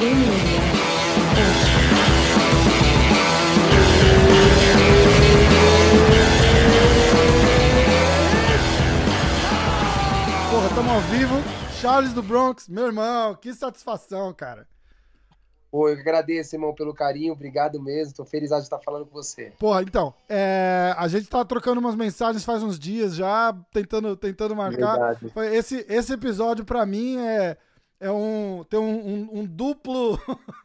Porra, estamos ao vivo. Charles do Bronx, meu irmão, que satisfação, cara. Pô, eu agradeço, irmão, pelo carinho, obrigado mesmo. Tô feliz de estar falando com você. Porra, então, é, a gente tá trocando umas mensagens faz uns dias já, tentando, tentando marcar. Verdade. Esse, esse episódio, pra mim, é, é um. Tem um, um- um duplo.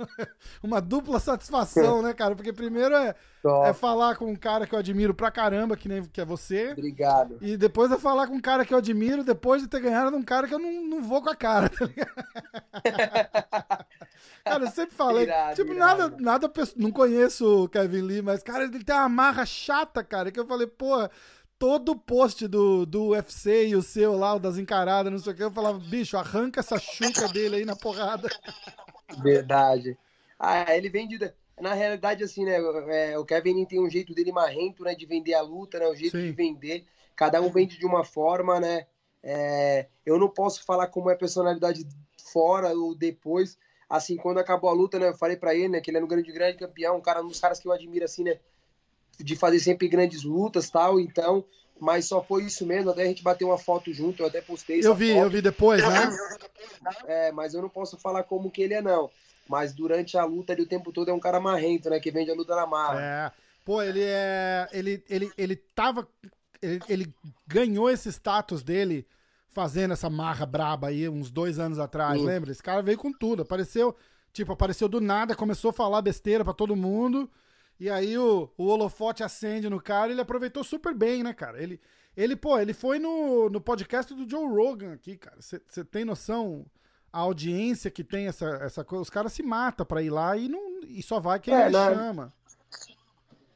uma dupla satisfação, né, cara? Porque primeiro é, Top. é falar com um cara que eu admiro pra caramba, que nem que é você. Obrigado. E depois é falar com um cara que eu admiro, depois de ter ganhado de um cara que eu não, não vou com a cara, tá ligado? cara, eu sempre falei. Irado, tipo, irado. nada, nada. Não conheço o Kevin Lee, mas, cara, ele tem uma marra chata, cara, que eu falei, pô. Todo post do, do UFC e o seu lá, o das encaradas, não sei o que, eu falava, bicho, arranca essa chuca dele aí na porrada. Verdade. Ah, ele vende. Na realidade, assim, né? é, o Kevin tem um jeito dele marrento, né? De vender a luta, né? O jeito Sim. de vender. Cada um vende de uma forma, né? É, eu não posso falar como é a personalidade fora ou depois. Assim, quando acabou a luta, né? Eu falei pra ele, né? Que ele era um grande, grande campeão, um cara, um dos caras que eu admiro, assim, né? De fazer sempre grandes lutas tal. Então, mas só foi isso mesmo. Até a gente bateu uma foto junto, eu até postei. Eu vi, foto. eu vi depois, né? É, mas eu não posso falar como que ele é, não. Mas durante a luta, ele o tempo todo é um cara marrento, né? Que vende a luta na marra. É. Pô, ele é. Ele, ele, ele tava. Ele, ele ganhou esse status dele fazendo essa marra braba aí uns dois anos atrás, Sim. lembra? Esse cara veio com tudo. Apareceu, tipo, apareceu do nada, começou a falar besteira pra todo mundo. E aí o, o holofote acende no cara e ele aproveitou super bem, né, cara? Ele, ele pô, ele foi no, no podcast do Joe Rogan aqui, cara. Você tem noção a audiência que tem essa, essa coisa? Os caras se matam pra ir lá e, não, e só vai quem É, ele na- chama.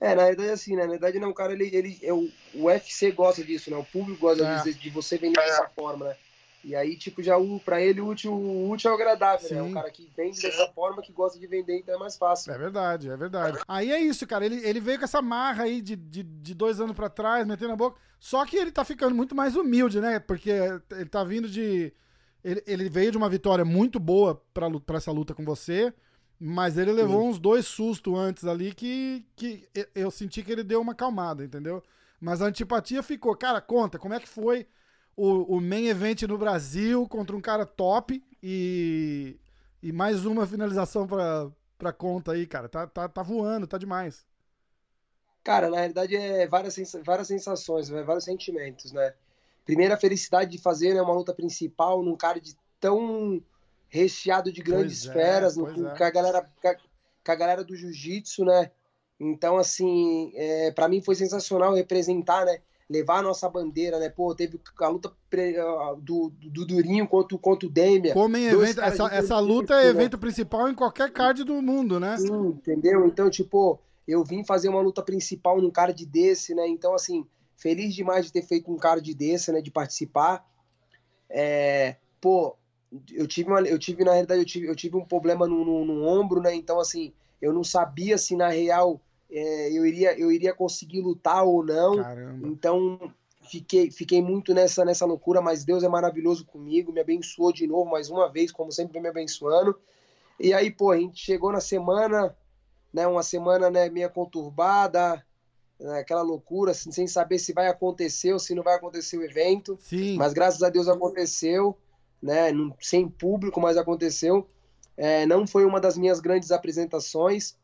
É, na verdade, assim, né? Na verdade, não, o cara, ele, ele, é o, o UFC gosta disso, né? O público gosta É. de, de você vender dessa forma, né? E aí, tipo, já o, pra ele, o útil, o útil é o agradável, né? Sim. O cara que vende dessa forma, que gosta de vender, então é mais fácil. É verdade, é verdade. Aí é isso, cara. Ele, ele veio com essa marra aí de, de, de dois anos pra trás, metendo a boca. Só que ele tá ficando muito mais humilde, né? Porque ele tá vindo de. Ele, ele veio de uma vitória muito boa pra, pra essa luta com você. Mas ele levou uns dois sustos antes ali que, que eu- eu senti que ele deu uma acalmada, entendeu? Mas a antipatia ficou. Cara, conta, como é que foi o, o main event no Brasil contra um cara top e, e mais uma finalização pra, pra conta aí, cara. Tá, tá, tá voando, tá demais. Cara, na realidade, é várias, várias sensações, né? vários sentimentos, né? Primeiro, a felicidade de fazer né, uma luta principal num card tão recheado de grandes Pois é, feras, no- pois com, é. com a galera, com a, com a galera do jiu-jitsu, né? Então, assim, é, para mim foi sensacional representar, né? Levar a nossa bandeira, né? Pô, teve a luta do, do Durinho contra, o- contra o Demian. Como em evento, essa, essa luta é né? evento principal em qualquer card do mundo, né? Sim, entendeu? Então, tipo, eu vim fazer uma luta principal num card desse, né? Então, assim, feliz demais de ter feito um card desse, né? De participar. É, pô, eu tive, uma, eu tive, na realidade, eu tive, eu tive um problema no, no, no ombro, né? Então, assim, eu não sabia se na real é, eu, iria, eu iria conseguir lutar ou não. Caramba. Então, fiquei, fiquei muito nessa, nessa loucura, mas Deus é maravilhoso comigo, me abençoou de novo mais uma vez, como sempre vem me abençoando. E aí, pô, a gente chegou na semana, né, uma semana né, meio conturbada, né, aquela loucura, assim, sem saber se vai acontecer ou se não vai acontecer o evento. Sim. Mas graças a Deus aconteceu, né? não- Sem público, mas aconteceu. É, não foi uma das minhas grandes apresentações,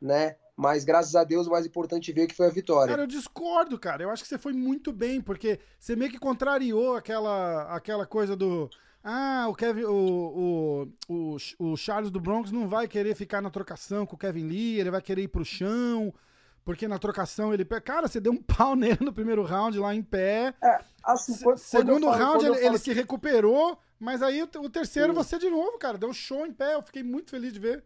né? Mas graças a Deus o mais importante veio que foi a vitória. Cara, eu discordo, cara. Eu acho que você foi muito bem, porque você meio que contrariou aquela, aquela coisa do. Ah, o Kevin, o, o, o, o Charles do Bronx não vai querer ficar na trocação com o Kevin Lee, ele vai querer ir pro chão, porque na trocação ele. Cara, você deu um pau nele no primeiro round lá em pé. Assim, Se- quando- quando Segundo falo- round quando eu ele, falo ele se recuperou, mas aí o, o terceiro Sim. você de novo, cara. Deu um show em pé. Eu fiquei muito feliz de ver.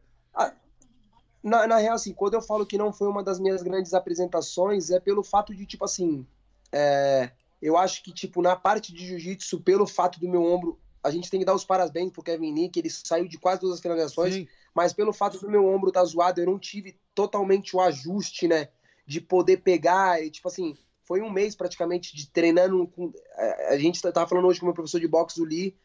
Na, na real, assim, quando eu falo que não foi uma das minhas grandes apresentações, é pelo fato de, tipo assim, é, eu acho que, tipo, na parte de jiu-jitsu, pelo fato do meu ombro, a gente tem que dar os parabéns pro Kevin que ele saiu de quase todas as finalizações, Sim. mas pelo fato do meu ombro estar zoado, eu não tive totalmente o ajuste, né, de poder pegar, e, tipo assim, foi um mês praticamente de treinando com, a, a gente tava falando hoje com o meu professor de boxe, o Lee,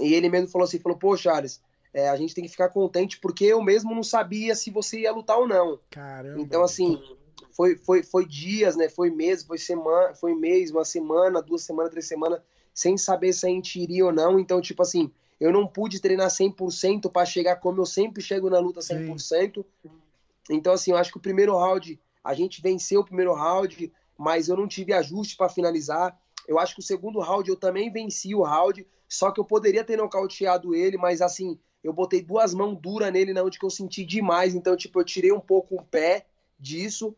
e ele mesmo falou assim, falou, pô, Charles, é, a gente tem que ficar contente porque eu mesmo não sabia se você ia lutar ou não. Caramba. Então, assim, foi, foi, foi dias, né? Foi meses, foi semana, foi mês, uma semana, duas semanas, três semanas, sem saber se a gente iria ou não. Então, tipo assim, eu não pude treinar 100% para chegar como eu sempre chego na luta 100%. Sim. Então, assim, eu acho que o primeiro round, a gente venceu o primeiro round, mas eu não tive ajuste para finalizar. Eu acho que o segundo round eu também venci o round, só que eu poderia ter nocauteado ele, mas assim, eu botei duas mãos duras nele na onde que eu senti demais, então, tipo, eu tirei um pouco o pé disso.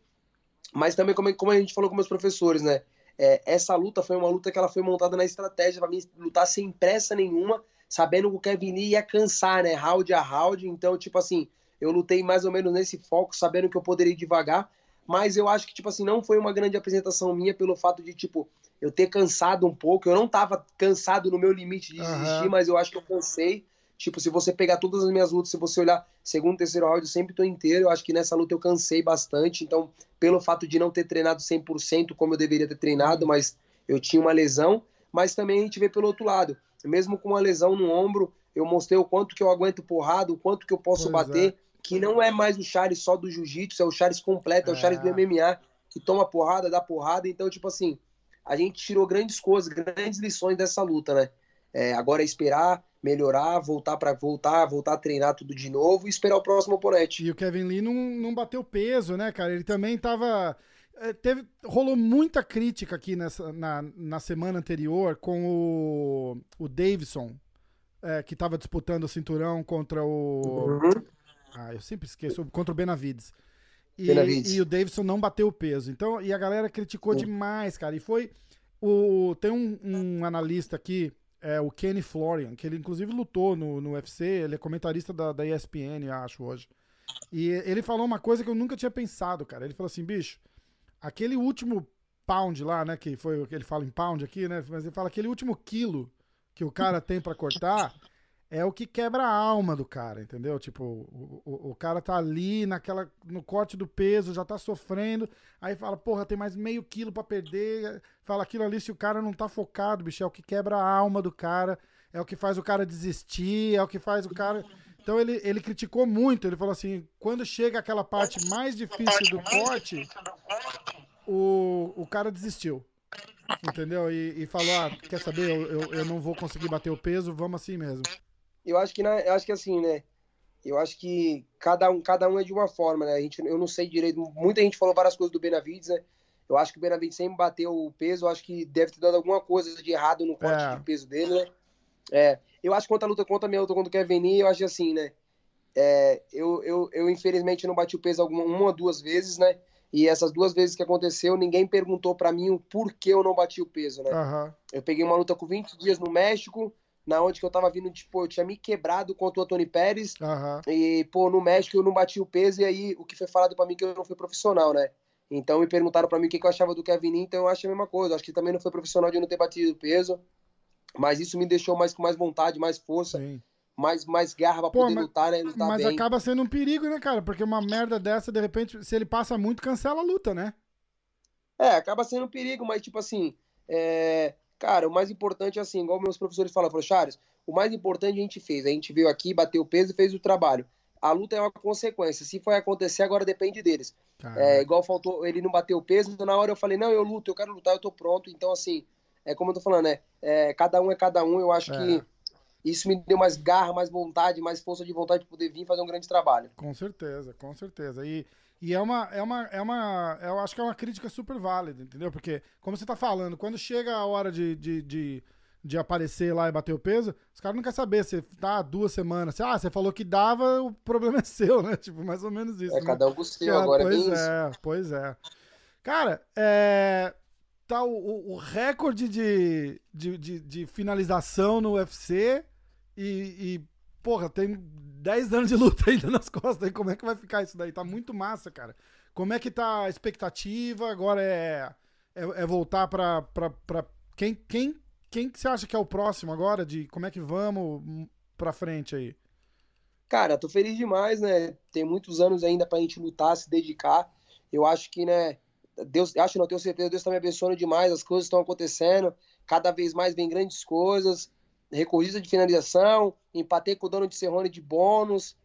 Mas também, como, como a gente falou com meus professores, né? É, essa luta foi uma luta que ela foi montada na estratégia para mim lutar sem pressa nenhuma, sabendo que o Kevin Lee ia cansar, né? Round a round. Então, tipo assim, eu lutei mais ou menos nesse foco, sabendo que eu poderia ir devagar. Mas eu acho que, tipo assim, não foi uma grande apresentação minha pelo fato de, tipo, eu ter cansado um pouco. Eu não tava cansado no meu limite de desistir, uhum. mas eu acho que eu cansei. Tipo, se você pegar todas as minhas lutas, se você olhar segundo, terceiro round, eu sempre tô inteiro. Eu acho que nessa luta eu cansei bastante. Então, pelo fato de não ter treinado 100% como eu deveria ter treinado, mas eu tinha uma lesão. Mas também a gente vê pelo outro lado. Mesmo com uma lesão no ombro, eu mostrei o quanto que eu aguento porrada, o quanto que eu posso pois bater. É. Que não é mais o Charles só do jiu-jitsu, é o Charles completo, é, é o Charles do MMA, que toma porrada, dá porrada. Então, tipo assim, a gente tirou grandes coisas, grandes lições dessa luta, né? É, agora é esperar, melhorar, voltar para voltar, voltar a treinar tudo de novo e esperar o próximo oponente. E o Kevin Lee não, não bateu peso, né, cara? Ele também tava. É, teve, rolou muita crítica aqui nessa, na, na semana anterior com o, o Davidson, é, que estava disputando o cinturão contra o. Uhum. Ah, eu sempre esqueço, contra o Benavides. E, Benavides. e o Davidson não bateu o peso. Então, e a galera criticou uhum. demais, cara. E foi. O, tem um, um analista aqui é o Kenny Florian, que ele inclusive lutou no, no UFC, ele é comentarista da, da ESPN, acho, hoje. E ele falou uma coisa que eu nunca tinha pensado, cara. Ele falou assim, bicho, aquele último pound lá, né, que foi o que ele fala em pound aqui, né, mas ele fala aquele último quilo que o cara tem para cortar, é o que quebra a alma do cara, entendeu? Tipo, o, o, o, cara tá ali naquela, no corte do peso, já tá sofrendo, aí fala, porra, tem mais meio quilo para perder, fala aquilo ali, se o cara não tá focado, bicho, é o que quebra a alma do cara, é o que faz o cara desistir, é o que faz o cara... Então ele, ele criticou muito, ele falou assim, quando chega aquela parte mais difícil do corte, o, o cara desistiu. Entendeu? E, e falou, ah, quer saber, eu, eu, eu não vou conseguir bater o peso, vamos assim mesmo eu acho que eu acho que assim, né? Eu acho que cada um, cada um é de uma forma, né? A gente, eu não sei direito. Muita gente falou várias coisas do Benavides, né? Eu acho que o Benavides sempre bateu o peso. Eu acho que deve ter dado alguma coisa de errado no corte é. de peso dele, né? É, eu acho que quanto a luta contra a minha luta contra o Kevin Lee, eu acho assim, né? É, eu, eu, eu, infelizmente, não bati o peso alguma, uma ou duas vezes, né? E essas duas vezes que aconteceu, ninguém perguntou para mim o porquê eu não bati o peso, né? Uhum. Eu peguei uma luta com 20 dias no México, na onde que eu tava vindo, tipo, eu tinha me quebrado contra o Tony Pérez. Uhum. E, pô, no México eu não bati o peso, e aí o que foi falado para mim que eu não fui profissional, né? Então me perguntaram para mim o que, que eu achava do Kevin, então eu achei a mesma coisa. Acho que também não foi profissional de não ter batido o peso. Mas isso me deixou mais com mais vontade, mais força. Sim. Mais, mais garra pra Pô, poder mas, lutar, né? Lutar mas bem. acaba sendo um perigo, né, cara? Porque uma merda dessa, de repente, se ele passa muito, cancela a luta, né? É, acaba sendo um perigo, mas tipo assim, é... cara, o mais importante é assim, igual meus professores falam, falou, Charles, o mais importante a gente fez. A gente veio aqui, bateu o peso e fez o trabalho. A luta é uma consequência. Se foi acontecer, agora depende deles. É, igual faltou, ele não bateu o peso, na hora eu falei, não, eu luto, eu quero lutar, eu tô pronto. Então, assim, é como eu tô falando, né? É, cada um é cada um. Eu acho é. que isso me deu mais garra, mais vontade, mais força de vontade de poder vir fazer um grande trabalho. Com certeza, com certeza. E, e é uma, é uma, é uma, eu acho que é uma crítica super válida, entendeu? Porque, como você tá falando, quando chega a hora de, de, de de aparecer lá e bater o peso, os caras não querem saber se tá duas semanas. Se, ah, você falou que dava, o problema é seu, né? Tipo, mais ou menos isso. É, né? cada um com o seu, agora pois é, é Pois é. Cara, é, tá o, o recorde de, de, de, de, finalização no UFC e, porra, tem 10 anos de luta ainda nas costas. Aí como é que vai ficar isso daí? Tá muito massa, cara. Como é que tá a expectativa? Agora é, é, é voltar pra, pra, pra quem, quem quem que você acha que é o próximo agora? De como é que vamos pra frente aí? Cara, tô feliz demais, né? Tem muitos anos ainda pra gente lutar, se dedicar. Eu acho que, né? Deus, acho não tenho certeza, Deus tá me abençoando demais, as coisas estão acontecendo, cada vez mais vem grandes coisas. Recordista de finalização, empatei com o dono de Serrone de bônus,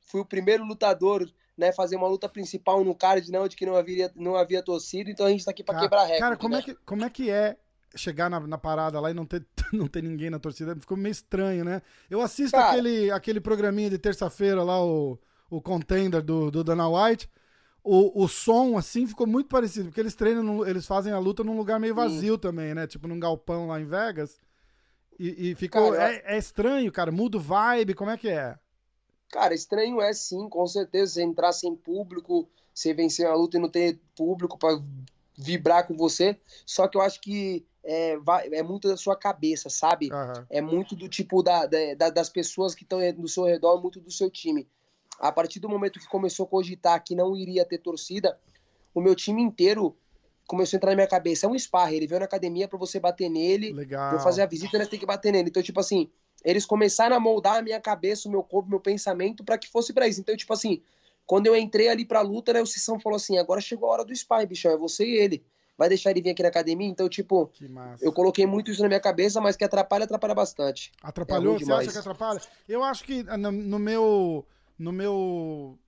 fui o primeiro lutador né, fazer uma luta principal no card não de que não havia, não havia torcida, então a gente tá aqui para quebrar recorde. Cara, como, né? é que, como é que é chegar na, na, parada lá e não ter, não ter ninguém na torcida? Ficou meio estranho, né? Eu assisto cara, aquele, aquele programinha de terça-feira lá, o, o Contender do, do Dana White, o, o som, assim, ficou muito parecido, porque eles treinam, eles fazem a luta num lugar meio vazio Sim. também, né? Tipo num galpão lá em Vegas. E, e ficou. Cara, é, é, estranho, cara. Muda o vibe, como é que é? Cara, estranho é sim, com certeza. Você entrar sem público, você vencer a luta e não ter público para vibrar com você. Só que eu acho que é, é muito da sua cabeça, sabe? Uhum. É muito do tipo da, da das pessoas que estão no seu redor, muito do seu time. A partir do momento que começou a cogitar que não iria ter torcida, o meu time inteiro começou a entrar na minha cabeça. É um sparring, ele veio na academia para você bater nele, Legal. pra eu fazer a visita, ele tem que bater nele. Então, tipo assim, eles começaram a moldar a minha cabeça, o meu corpo, o meu pensamento para que fosse para isso. Então, tipo assim, quando eu entrei ali pra luta, né, o Sissão falou assim: agora chegou a hora do sparring, bichão, é você e ele. Vai deixar ele vir aqui na academia? Então, tipo, eu coloquei muito isso na minha cabeça, mas que atrapalha, atrapalha bastante. Atrapalhou? É você acha que atrapalha? Eu acho que no, no meu. No meu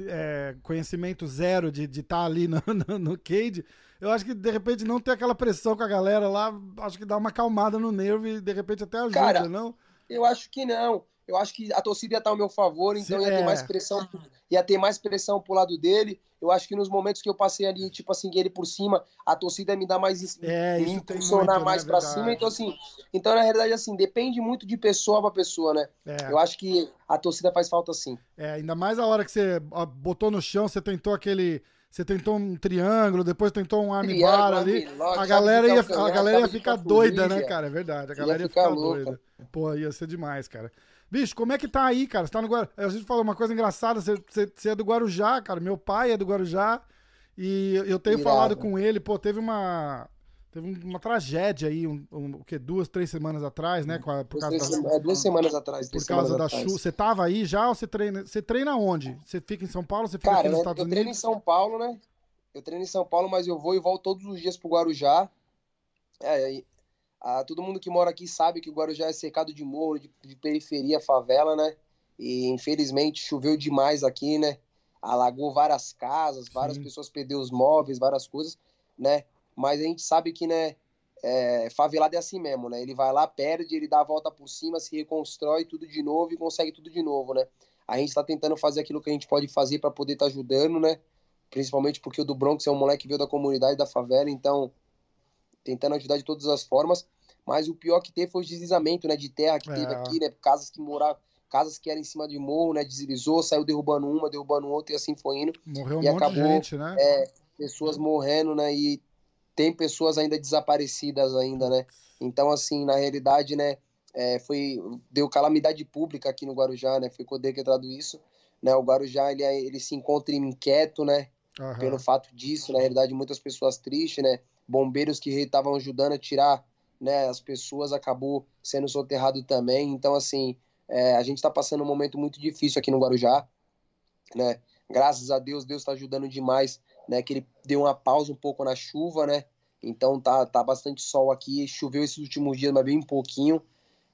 é, conhecimento zero de estar tá ali no, no, no Cade, eu acho que de repente não ter aquela pressão com a galera lá, acho que dá uma acalmada no nervo e de repente até ajuda, Cara, não? Eu acho que não. Eu acho que a torcida ia estar ao meu favor, então ia ter é. mais pressão, ia ter mais pressão pro lado dele. Eu acho que nos momentos que eu passei ali, tipo assim, ele por cima, a torcida me dar mais é, me impulsionar muito, mais né, para cima. Então, assim, então, na realidade, assim, depende muito de pessoa para pessoa, né? É. Eu acho que a torcida faz falta sim. É, ainda mais a hora que você botou no chão, você tentou aquele. Você tentou um triângulo, depois tentou um arm bar ali. a galera ia, a galera ia ficar doida, né, cara? É verdade. A galera ia, ia ficar, ficar doida. Pô, ia ser demais, cara. Bicho, como é que tá aí, cara? Você tá no Guarujá. A gente falou uma coisa engraçada, você, você, você, é do Guarujá, cara. Meu pai é do Guarujá. E eu tenho falado com ele, pô, teve uma. Teve uma tragédia aí, um, um, o que, duas, três semanas atrás, né? A, por causa da, é, duas semanas atrás. Por causa da chuva. Você tava aí já ou você treina? Você treina onde? Você fica em São Paulo? Você fica Cara, aqui nos Estados eu Unidos? Eu treino em São Paulo, né? Eu treino em São Paulo, mas eu vou e volto todos os dias pro Guarujá. É, ah, todo mundo que mora aqui sabe que o Guarujá é cercado de morro, de, de, periferia, favela, né? E infelizmente choveu demais aqui, né? Alagou várias casas, várias Sim. pessoas perderam os móveis, várias coisas, né? Mas a gente sabe que, né? É, favelado é assim mesmo, né? Ele vai lá, perde, ele dá a volta por cima, se reconstrói tudo de novo e consegue tudo de novo, né? A gente tá tentando fazer aquilo que a gente pode fazer para poder estar tá ajudando, né? Principalmente porque o do Bronx é um moleque que veio da comunidade da favela, então tentando ajudar de todas as formas. Mas o pior que teve foi o deslizamento, né, de terra que é. teve aqui, né, casas que moravam, casas que eram em cima de morro, né, deslizou, saiu derrubando uma, derrubando outra e assim foi indo. Morreu um e monte acabou, de gente, né? É, pessoas morrendo, né, e tem pessoas ainda desaparecidas ainda, né? Então, assim, na realidade, né, é, foi, deu calamidade pública aqui no Guarujá, né, foi decretado isso, né, o Guarujá, ele, ele se encontra inquieto, né, uhum. pelo fato disso, na realidade, muitas pessoas tristes, né, bombeiros que estavam ajudando a tirar né, as pessoas acabou sendo soterrado também. Então, assim, é, a gente está passando um momento muito difícil aqui no Guarujá, né? Graças a Deus, Deus está ajudando demais, né? Que ele deu uma pausa um pouco na chuva, né? Então tá, tá bastante sol aqui, choveu esses últimos dias, mas bem pouquinho.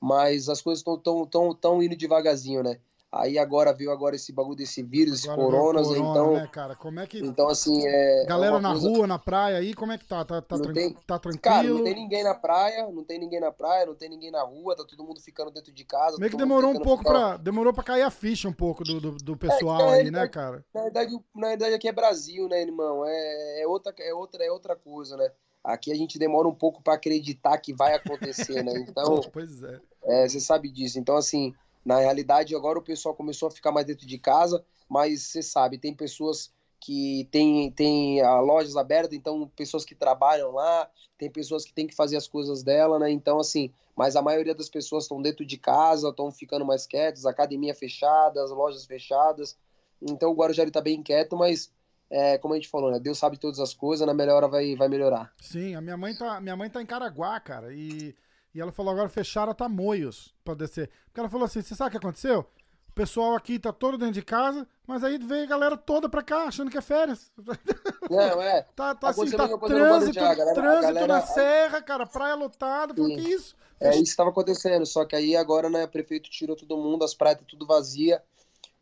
Mas as coisas estão tão, tão, tão indo devagarzinho, né? Aí agora veio agora esse bagulho desse vírus, esse coronas, corona, então. Né, cara? Como é que. Então, assim, é. Galera é na coisa... rua, na praia aí, como é que tá? Tá, tá, tran... tem... tá tranquilo? Cara, não tem ninguém na praia, não tem ninguém na praia, não tem ninguém na rua, tá todo mundo ficando dentro de casa. Meio que demorou um pouco ficar... pra. Demorou pra cair a ficha um pouco do, do, do pessoal é, aí, né, cara? Na verdade, na verdade, aqui é Brasil, né, irmão? É, é, outra, é, outra, é outra coisa, né? Aqui a gente demora um pouco para acreditar que vai acontecer, né? Então. pois é. é. Você sabe disso. Então, assim. Na realidade, agora o pessoal começou a ficar mais dentro de casa, mas você sabe, tem pessoas que tem, tem a lojas abertas, então pessoas que trabalham lá, tem pessoas que têm que fazer as coisas dela, né? Então, assim, mas a maioria das pessoas estão dentro de casa, estão ficando mais quietas, academia fechada, as lojas fechadas. Então o Guarujá está bem quieto, mas é, como a gente falou, né? Deus sabe todas as coisas, na melhor hora vai, vai melhorar. Sim, a minha mãe tá, minha mãe tá em Caraguá, cara, e e ela falou: agora fecharam a Tamoios pra descer. Porque ela falou assim: você sabe o que aconteceu? o pessoal aqui tá todo dentro de casa, mas aí veio a galera toda pra cá, achando que é férias. Não, é. tá, tá assim, tá trânsito, galera, trânsito galera, na serra, cara, praia lotada, falou, que isso? É isso estava acontecendo, só que aí agora, né, o prefeito tirou todo mundo, as praias tá tudo vazia.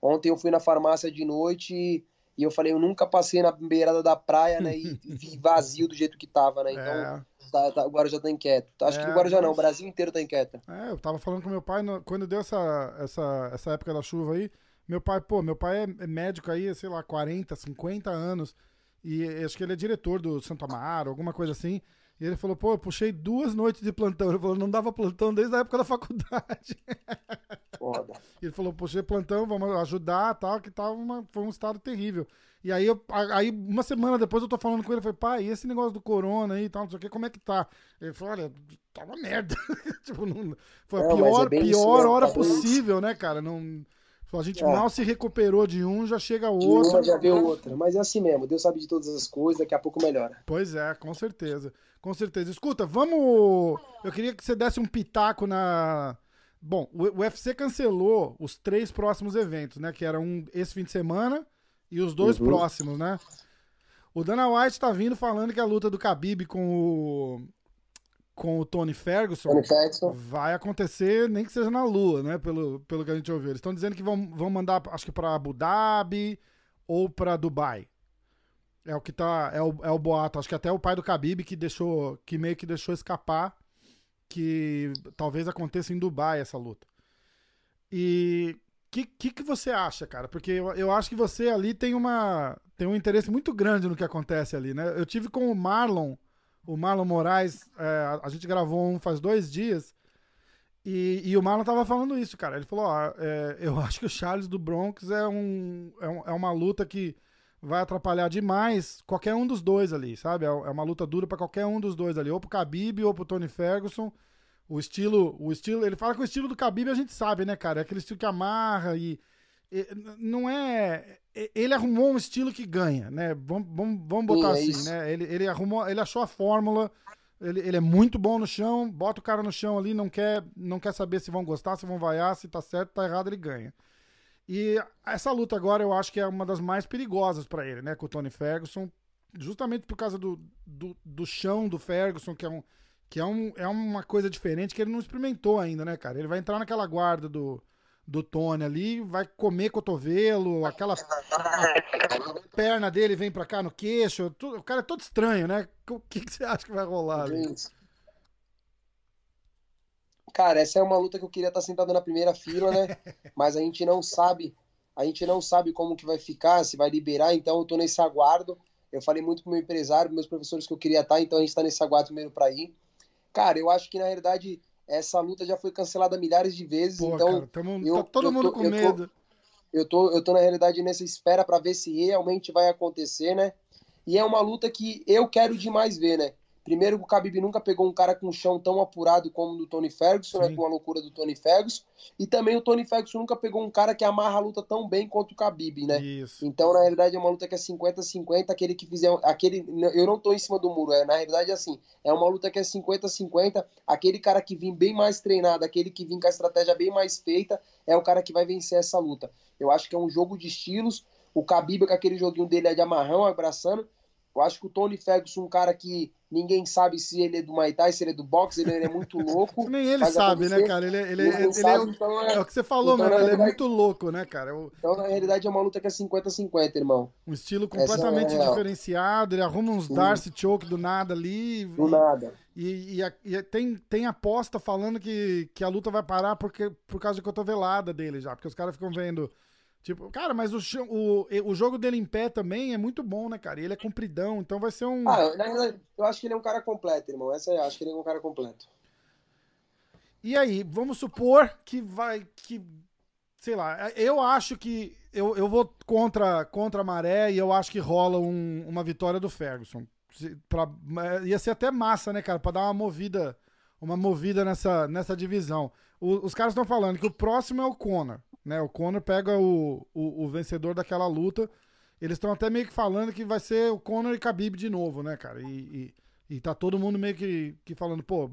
Ontem eu fui na farmácia de noite e, e eu falei, eu nunca passei na beirada da praia, né, e vi vazio do jeito que tava, né, então... É. Tá, tá, o Guarujá tá inquieto. Acho é, que o Guarujá mas... não, o Brasil inteiro tá inquieto. É, eu tava falando com meu pai, quando deu essa, essa, essa época da chuva aí, meu pai, pô, meu pai é médico aí, sei lá, 40, 50 anos, e acho que ele é diretor do Santo Amaro, alguma coisa assim, e ele falou, pô, eu puxei duas noites de plantão. Ele falou, não dava plantão desde a época da faculdade. Foda. Ele falou, puxei plantão, vamos ajudar tal, que tava uma, foi um estado terrível. E aí, eu, aí, uma semana depois, eu tô falando com ele, falei, pai, e esse negócio do corona aí e tal, não sei o que, como é que tá? Ele falou, olha, tá uma merda. tipo, não, foi a não, pior, é pior hora tá possível, né, cara? Não, a gente é. mal se recuperou de um, já chega outro. De uma já vê outra. Mas é assim mesmo, Deus sabe de todas as coisas, daqui a pouco melhora. Pois é, com certeza. Com certeza. Escuta, vamos. Eu queria que você desse um pitaco na. Bom, o UFC cancelou os três próximos eventos, né? Que eram um, esse fim de semana e os dois uhum. próximos, né? O Dana White tá vindo falando que a luta do Khabib com o, com o Tony Ferguson, Tony Ferguson, vai acontecer, nem que seja na Lua, né? Pelo, pelo que a gente ouviu. Eles estão dizendo que vão, vão mandar, acho que para Abu Dhabi ou para Dubai. É o que tá. É o, é o boato. Acho que até o pai do Khabib que deixou. Que meio que deixou escapar que talvez aconteça em Dubai essa luta. E o que, que, que, você acha, cara? Porque eu, eu acho que você ali tem uma tem um interesse muito grande no que acontece ali, né? Eu tive com o Marlon o Marlon Moraes, é, a gente gravou um faz dois dias, e, e o Marlon tava falando isso, cara. Ele falou: ó, é, eu acho que o Charles do Bronx é, um, é, um, é, uma luta que vai atrapalhar demais qualquer um dos dois ali, sabe? É, é uma luta dura para qualquer um dos dois ali, ou pro Khabib ou pro Tony Ferguson. O estilo, o estilo, ele fala que o estilo do Khabib a gente sabe, né, cara? É aquele estilo que amarra e, e não é ele arrumou um estilo que ganha, né? Vamos, vamos, vamos botar Sim, é assim, né? Ele, ele arrumou, ele achou a fórmula. Ele, ele é muito bom no chão, bota o cara no chão ali, não quer, não quer saber se vão gostar, se vão vaiar, se tá certo, tá errado, ele ganha. E essa luta agora eu acho que é uma das mais perigosas para ele, né? Com o Tony Ferguson, justamente por causa do, do, do, chão do Ferguson, que, é, um, que é, um, é uma coisa diferente que ele não experimentou ainda, né, cara? Ele vai entrar naquela guarda do, do Tony ali, vai comer cotovelo, aquela perna dele vem pra cá no queixo. Tudo, o cara é todo estranho, né? O que, que você acha que vai rolar ali? Cara, essa é uma luta que eu queria estar sentado na primeira fila, né? Mas a gente não sabe, a gente não sabe como que vai ficar, se vai liberar, então eu tô nesse aguardo. Eu falei muito pro meu empresário, meus professores que eu queria estar, então a gente tá nesse aguardo primeiro para ir. Cara, eu acho que na realidade essa luta já foi cancelada milhares de vezes, Pô, então. Cara, tamo, eu, tá todo eu mundo tô, com medo. Tô, eu tô, eu tô, na realidade, nessa espera para ver se realmente vai acontecer, né? E é uma luta que eu quero demais ver, né? Primeiro, o Khabib nunca pegou um cara com um chão tão apurado como o do Tony Ferguson, né, com a loucura do Tony Ferguson. E também o Tony Ferguson nunca pegou um cara que amarra a luta tão bem quanto o Khabib, né? Isso. Então, na realidade, é uma luta que é 50-50, aquele que fizer aquele eu não tô em cima do muro, é na realidade assim, é uma luta que é 50-50, aquele cara que vem bem mais treinado, aquele que vem com a estratégia bem mais feita, é o cara que vai vencer essa luta. Eu acho que é um jogo de estilos. O Khabib com aquele joguinho dele é de amarrão, abraçando. Eu acho que o Tony Ferguson, um cara que ninguém sabe se ele é do Muay Thai, se ele é do boxe, ele, é muito louco. Nem ele sabe, né, cara? Ele, é, ele, ele, sabe, é, então é, é, o que você falou, então, mano. Ele é muito louco, né, cara? Eu... Então, na realidade, é uma luta que é 50-50, irmão. Um estilo completamente é diferenciado. Ele arruma uns Darcy Choke do nada ali. Do e, nada. E, e, e, tem, tem aposta falando que, que a luta vai parar porque, por causa de cotovelada dele já. Porque os caras ficam vendo Tipo, cara, mas o, o, o jogo dele em pé também é muito bom, né, cara? ele é compridão, então vai ser um. Ah, na verdade, eu acho que ele é um cara completo, irmão. Essa eu acho que ele é um cara completo. E aí, vamos supor que vai. que Sei lá, eu acho que. Eu, eu vou contra, contra a maré e eu acho que rola um, uma vitória do Ferguson. Pra, ia ser até massa, né, cara? Pra dar uma movida. Uma movida nessa, nessa divisão. O, os caras estão falando que o próximo é o Conor. Né? O Conor pega o, o, o vencedor daquela luta. Eles estão até meio que falando que vai ser o Conor e Khabib de novo, né, cara? E, e, e, tá todo mundo meio que, que falando, pô,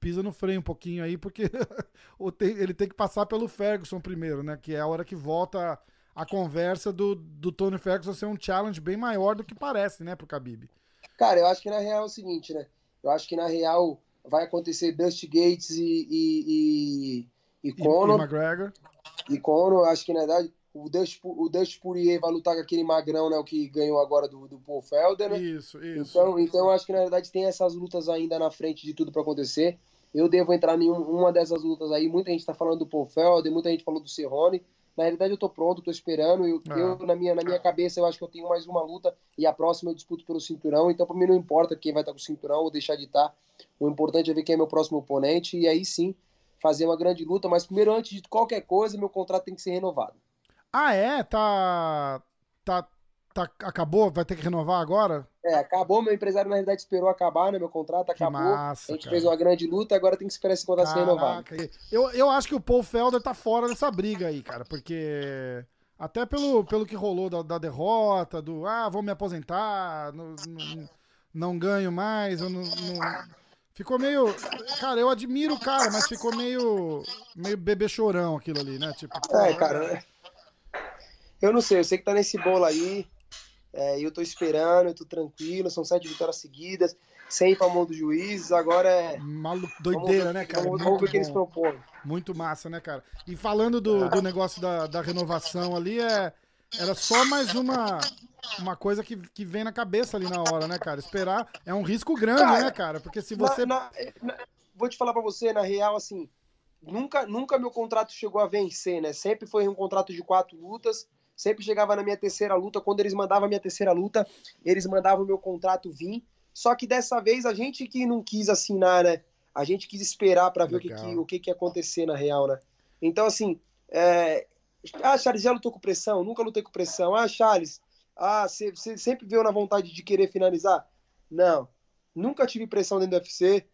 pisa no freio um pouquinho aí, porque ele tem que passar pelo Ferguson primeiro, né? Que é a hora que volta a conversa do, do Tony Ferguson ser um challenge bem maior do que parece, né, pro Khabib. Cara, eu acho que na real é o seguinte, né? Eu acho que na real vai acontecer Dusty Gates e, e, e, e Conor. E, e McGregor. E Conor, acho que na verdade o Dust, o Dust Poirier vai lutar com aquele magrão, né? O que ganhou agora do, do Paul Felder, né? Isso, isso. Então, então acho que na verdade tem essas lutas ainda na frente de tudo para acontecer. Eu devo entrar em uma dessas lutas aí. Muita gente tá falando do Paul Felder, muita gente falou do Cerrone. Na realidade, eu tô pronto, tô esperando. Eu, ah. eu, na, minha, na minha cabeça, eu acho que eu tenho mais uma luta e a próxima eu disputo pelo cinturão. Então, para mim, não importa quem vai estar com o cinturão ou deixar de estar. O importante é ver quem é meu próximo oponente e aí sim fazer uma grande luta. Mas primeiro, antes de qualquer coisa, meu contrato tem que ser renovado. Ah, é? Tá. Tá. tá acabou? Vai ter que renovar agora? É, acabou. Meu empresário, na realidade, esperou acabar, né? Meu contrato acabou. Massa, a gente cara. fez uma grande luta, agora tem que esperar esse contrato ser renovado. Eu, eu acho que o Paul Felder tá fora dessa briga aí, cara, porque. Até pelo, pelo que rolou da, da derrota, do ah, vou me aposentar, não, não, não ganho mais, eu não, não, Ficou meio. Cara, eu admiro o cara, mas ficou meio. meio bebê chorão aquilo ali, né? Tipo, é, cara. Eu não sei, eu sei que tá nesse bolo aí. É, eu tô esperando, eu tô tranquilo, são sete vitórias seguidas, sem pra mão dos juízes, agora é. Malu... Doideira, vamos, né, cara? Vamos, vamos ver o que eles propõem. Muito massa, né, cara? E falando do, do negócio da, da renovação ali, é, era só mais uma, uma coisa que, que vem na cabeça ali na hora, né, cara? Esperar é um risco grande, cara, né, cara? Porque se você. Na, na, na, vou te falar pra você, na real, assim, nunca, nunca meu contrato chegou a vencer, né? Sempre foi um contrato de quatro lutas sempre chegava na minha terceira luta. Quando eles mandavam a minha terceira luta, eles mandavam o meu contrato vir. Só que dessa vez a gente que não quis assinar, né? A gente quis esperar para ver o que, que, o que, que ia acontecer na real, né? Então, assim, é... ah, Charles, já lutou com pressão? Nunca lutei com pressão. Ah, Charles, ah, você sempre veio na vontade de querer finalizar? Não, nunca tive pressão dentro do UFC.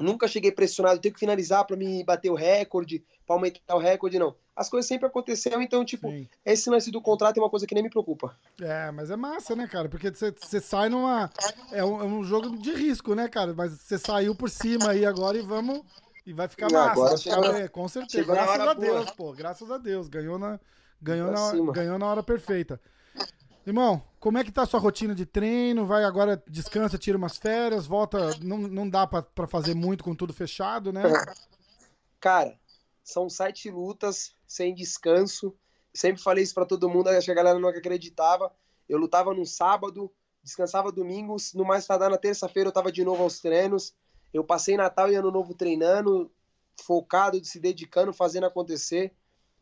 Nunca cheguei pressionado, tenho que finalizar para me bater o recorde, para aumentar o recorde, não as coisas sempre aconteceram, então, tipo, Sim. esse lance do contrato é uma coisa que nem me preocupa. É, mas é massa, né, cara? Porque você sai numa. É um, é um, jogo de risco, né, cara? Mas você saiu por cima aí agora e vamos. E vai ficar massa. Agora chegou, é, com certeza. Graças a Deus, boa. pô. Graças a Deus. Ganhou na, ganhou na, ganhou na hora perfeita. Irmão, como é que tá a sua rotina de treino? Vai agora, descansa, tira umas férias, volta. Não, não dá para fazer muito com tudo fechado, né? Cara, são sete lutas sem descanso. Sempre falei isso para todo mundo, acho que a galera não acreditava. Eu lutava no sábado, descansava domingos, no mais tardar na terça-feira eu estava de novo aos treinos. Eu passei Natal e Ano Novo treinando, focado, se dedicando, fazendo acontecer.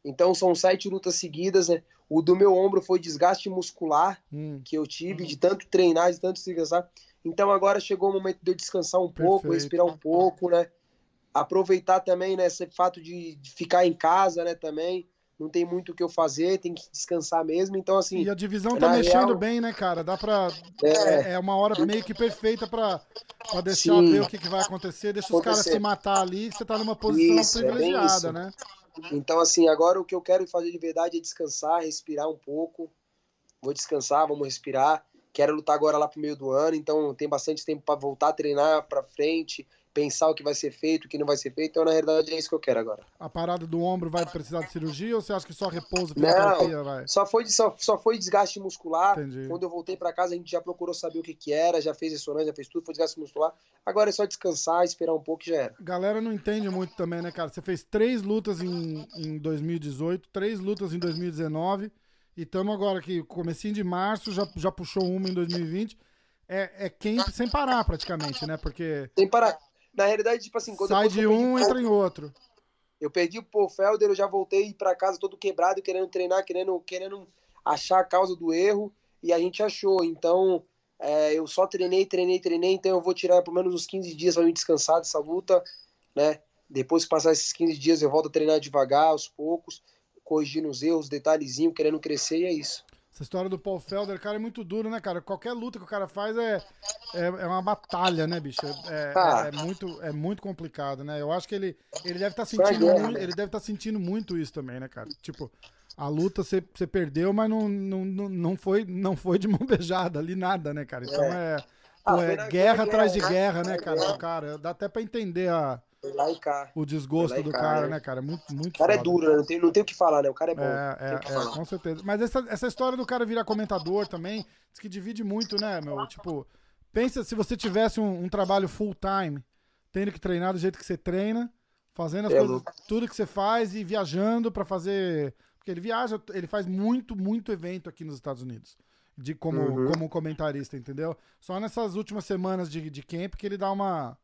Então são sete lutas seguidas, né? O do meu ombro foi desgaste muscular hum. que eu tive, hum. de tanto treinar, de tanto se descansar. Então agora chegou o momento de eu descansar um Perfeito. pouco, respirar um pouco, né? aproveitar também, né, esse fato de, de, ficar em casa, né, também. Não tem muito o que eu fazer, tem que descansar mesmo. Então, assim. E a divisão tá mexendo real... bem, né, cara? Dá pra. É, é uma hora meio que perfeita pra, pra deixar Sim. ver o que, que vai acontecer. Deixa acontecer. os caras se matar ali, você tá numa posição isso, é privilegiada, é né? Então, assim, agora o que eu quero fazer de verdade é descansar, respirar um pouco. Vou descansar, vamos respirar. Quero lutar agora lá pro meio do ano, então tem bastante tempo para voltar a treinar para frente, pensar o que vai ser feito, o que não vai ser feito. Então, na realidade, é isso que eu quero agora. A parada do ombro vai precisar de cirurgia ou você acha que só repouso não, vai? Só foi, só, só foi desgaste muscular. Entendi. Quando eu voltei para casa, a gente já procurou saber o que, que era, já fez ressonância, já fez tudo, foi desgaste muscular. Agora é só descansar, esperar um pouco e já era. Galera não entende muito também, né, cara? Você fez três lutas em, em 2018, três lutas em 2019 e estamos agora aqui, comecinho de março, já, já puxou uma em 2020. É, é quem sem parar praticamente, né? Porque. Sem parar. Na realidade, tipo assim, quando Sai de um, entra em outro. Eu perdi o Paul Felder, eu já voltei para casa todo quebrado, querendo treinar, querendo, querendo achar a causa do erro, e a gente achou. Então, é, eu só treinei, treinei, treinei, então eu vou tirar pelo menos uns 15 dias para me descansar dessa luta, né? Depois que passar esses 15 dias, eu volto a treinar devagar, aos poucos, corrigindo os erros, detalhezinho, querendo crescer, e é isso. Essa história do Paul Felder, cara, é muito duro, né, cara? Qualquer luta que o cara faz é, é, é uma batalha, né, bicho? É, ah. é, muito, é muito complicado, né? Eu acho que ele, ele deve estar tá sentindo muito, ele deve estar tá sentindo muito isso também, né, cara? Tipo, a luta você, perdeu, mas não, não, não, foi, não foi de mão beijada ali nada, né, cara? Então é, Pô, é guerra atrás de guerra, né, cara? Cara. Dá até pra entender a, Lá e cá. o desgosto do cá, cara, né? né, cara? Muito, muito O cara é foda. duro, né? Não tem, não tem o que falar, né? O cara é bom. É, é, é, com certeza. Mas essa, essa história do cara virar comentador também, diz que divide muito, né, meu? Tipo, pensa se você tivesse um, um trabalho full time, tendo que treinar do jeito que você treina, fazendo as É coisas, louco. tudo que você faz e viajando pra fazer. Porque ele viaja, ele faz muito, muito evento aqui nos Estados Unidos. De como, Uhum. como comentarista, entendeu? Só nessas últimas semanas de, de camp que ele dá uma.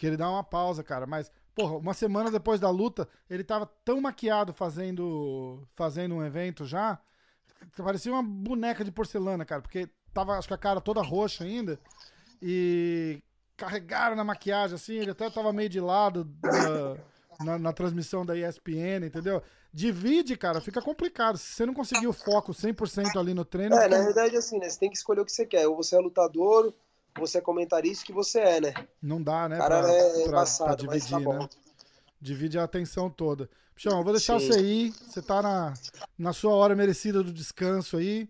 Que ele dá uma pausa, cara. Mas, porra, uma semana depois da luta, ele tava tão maquiado fazendo, fazendo um evento já, que parecia uma boneca de porcelana, cara. Porque tava, acho que a cara toda roxa ainda. E carregaram na maquiagem, assim, ele até tava meio de lado da- na, na transmissão da ESPN, entendeu? Divide, cara, fica complicado. Se você não conseguir o foco 100% ali no treino, É, fica- na verdade, assim, né? Você tem que escolher o que você quer. Ou você é lutador, você é comentarista, que você é, né? não dá, né? Cara pra- é pra- embaçado, pra tá dividir, bom. né? Divide a atenção toda. Pichão, eu vou deixar Sim. você ir. Você tá na, na sua hora merecida do descanso aí.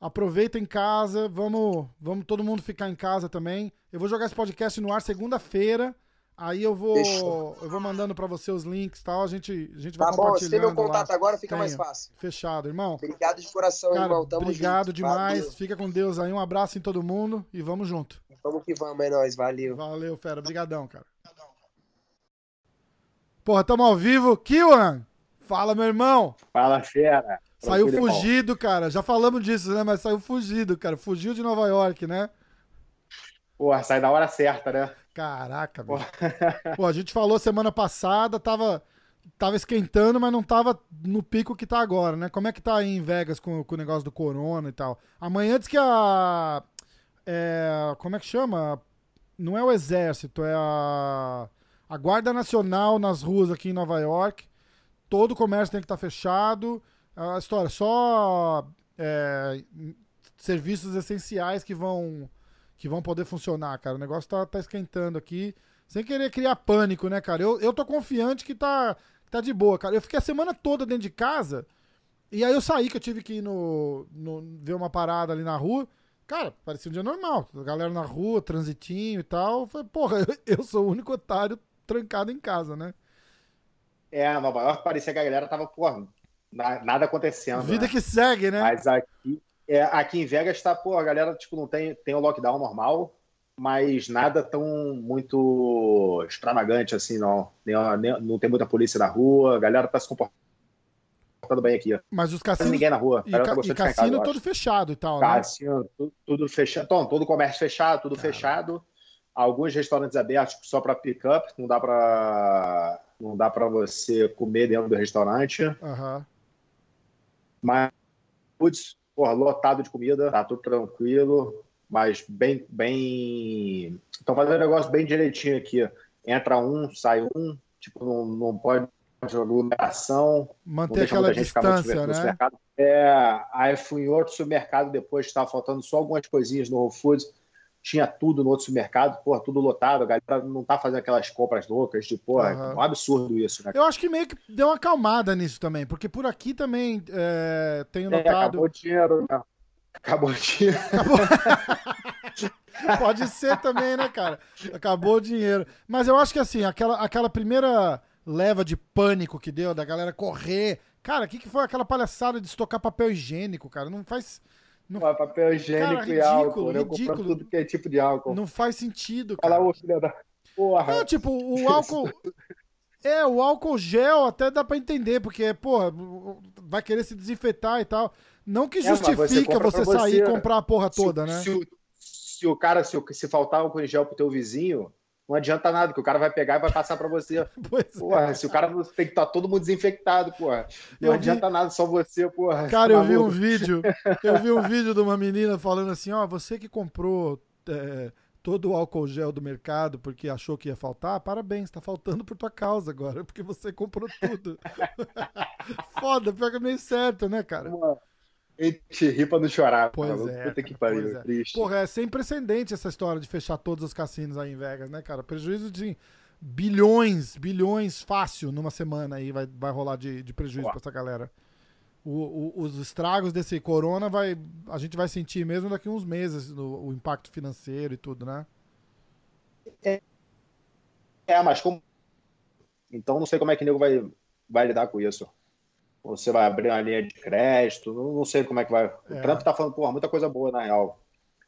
Aproveita em casa. Vamos, vamos todo mundo ficar em casa também. Eu vou jogar esse podcast no ar segunda-feira. Aí eu vou, Fechou. eu vou mandando pra você os links e tal. A gente, a gente vai Tá bom, se tem compartilhando meu contato lá. agora, fica mais Tenho. fácil. Fechado, irmão. Obrigado de coração, Cara, irmão. Tamo obrigado junto. demais. Valeu. Fica com Deus aí. Um abraço em todo mundo e vamos junto. Vamos que vamos, é nóis. Valeu. Valeu, fera. Obrigadão, cara. Porra, tamo ao vivo. Kiwan! Fala, meu irmão! Fala, fera. Saiu Tranquilo, irmão. fugido, cara. Já falamos disso, né? Mas saiu fugido, cara. Fugiu de Nova York, né? Porra, sai na hora certa, né? Caraca, bicho. Pô, a gente falou semana passada, tava, tava esquentando, mas não tava no pico que tá agora, né? Como é que tá aí em Vegas com, com o negócio do corona e tal? Amanhã diz que a. é, como é que chama? Não é o exército, é a. A Guarda Nacional nas ruas aqui em Nova York. Todo o comércio tem que estar fechado. A história, só é, serviços essenciais que vão que vão poder funcionar, cara. O negócio tá, tá esquentando aqui. Sem querer criar pânico, né, cara? Eu, eu tô confiante que tá, tá de boa, cara. Eu fiquei a semana toda dentro de casa. E aí eu saí, que eu tive que ir no, no- ver uma parada ali na rua. Cara, parecia um dia normal. A galera na rua, transitinho e tal. Falei, porra, eu, sou o único otário trancado em casa, né? É, Nova York parecia que a galera tava, porra, na- nada acontecendo. Vida né? que segue, né? Mas aqui, é, aqui em Vegas tá, pô, a galera, tipo, não tem, tem o lockdown normal, mas nada tão muito extravagante assim, não. Nem, nem- não tem muita polícia na rua, a galera tá se comportando bem aqui. Mas os Não tem cassinos. ninguém na rua. E, tá ca- gostando e casa, cassino eu todo fechado e tal, né? Cassino, tudo, tudo fechado. Então, todo comércio fechado, tudo fechado. Alguns restaurantes abertos só para pick-up, não dá para não dá para você comer dentro do restaurante. Aham. Mas, porra, lotado de comida, tá tudo tranquilo, mas bem, bem. Estão fazendo um negócio bem direitinho aqui. Entra um, sai um, tipo, não, não pode aglomeração, Manter aquela distância, né? É, aí fui em outro supermercado depois, estava faltando só algumas coisinhas no Whole Foods. Tinha tudo no outro supermercado, porra, tudo lotado. A galera não tá fazendo aquelas compras loucas, de, porra, Aham. é um absurdo isso, né? Eu acho que meio que deu uma acalmada nisso também, porque por aqui também é, tenho É, notado. acabou o dinheiro, né? Acabou o dinheiro. Pode ser também, né, cara? Acabou o dinheiro. Mas eu acho que assim, aquela, aquela primeira leva de pânico que deu, da galera correr. Cara, o que, que foi aquela palhaçada de estocar papel higiênico, cara? Não faz, Não- Pô, papel higiênico Cara, e ridículo, álcool. né? Eu ridículo. comprando tudo que é tipo de álcool. não faz sentido, Fala, cara. ô filha da. Porra. Não, tipo, o álcool. É, o álcool gel até dá pra entender, porque, porra, vai querer se desinfetar e tal. Não que É, você justifica compra você, pra sair e você. comprar a porra Se toda, né? Se o, se o cara, se, se faltar álcool em gel pro teu vizinho, não adianta nada, que o cara vai pegar e vai passar pra você. Pois é. Porra, se o cara tem que estar todo mundo desinfectado, porra. Não Eu vi- adianta nada, só você, porra. Cara, eu vi um vídeo, eu vi um vídeo de uma menina falando assim, ó, você que comprou é, todo o álcool gel do mercado porque achou que ia faltar, parabéns, tá faltando por tua causa agora, porque você comprou tudo. Foda, que é meio certo, né, cara? A gente ri pra não chorar. Pois maluco. é, Puta que cara, pariu, pois é. triste. Porra, é sem precedente essa história de fechar todos os cassinos aí em Vegas, né, cara? Prejuízo de bilhões, bilhões fácil numa semana aí vai, vai rolar de, de prejuízo Ó. pra essa galera. o, o, os estragos desse corona vai, a gente vai sentir mesmo daqui uns meses no, o impacto financeiro e tudo, né? É, é mas como. Então não sei como é que o nego vai, vai lidar com isso. Você vai abrir uma linha de crédito, não, sei como é que vai. O É. Trump tá falando, porra, muita coisa boa na real.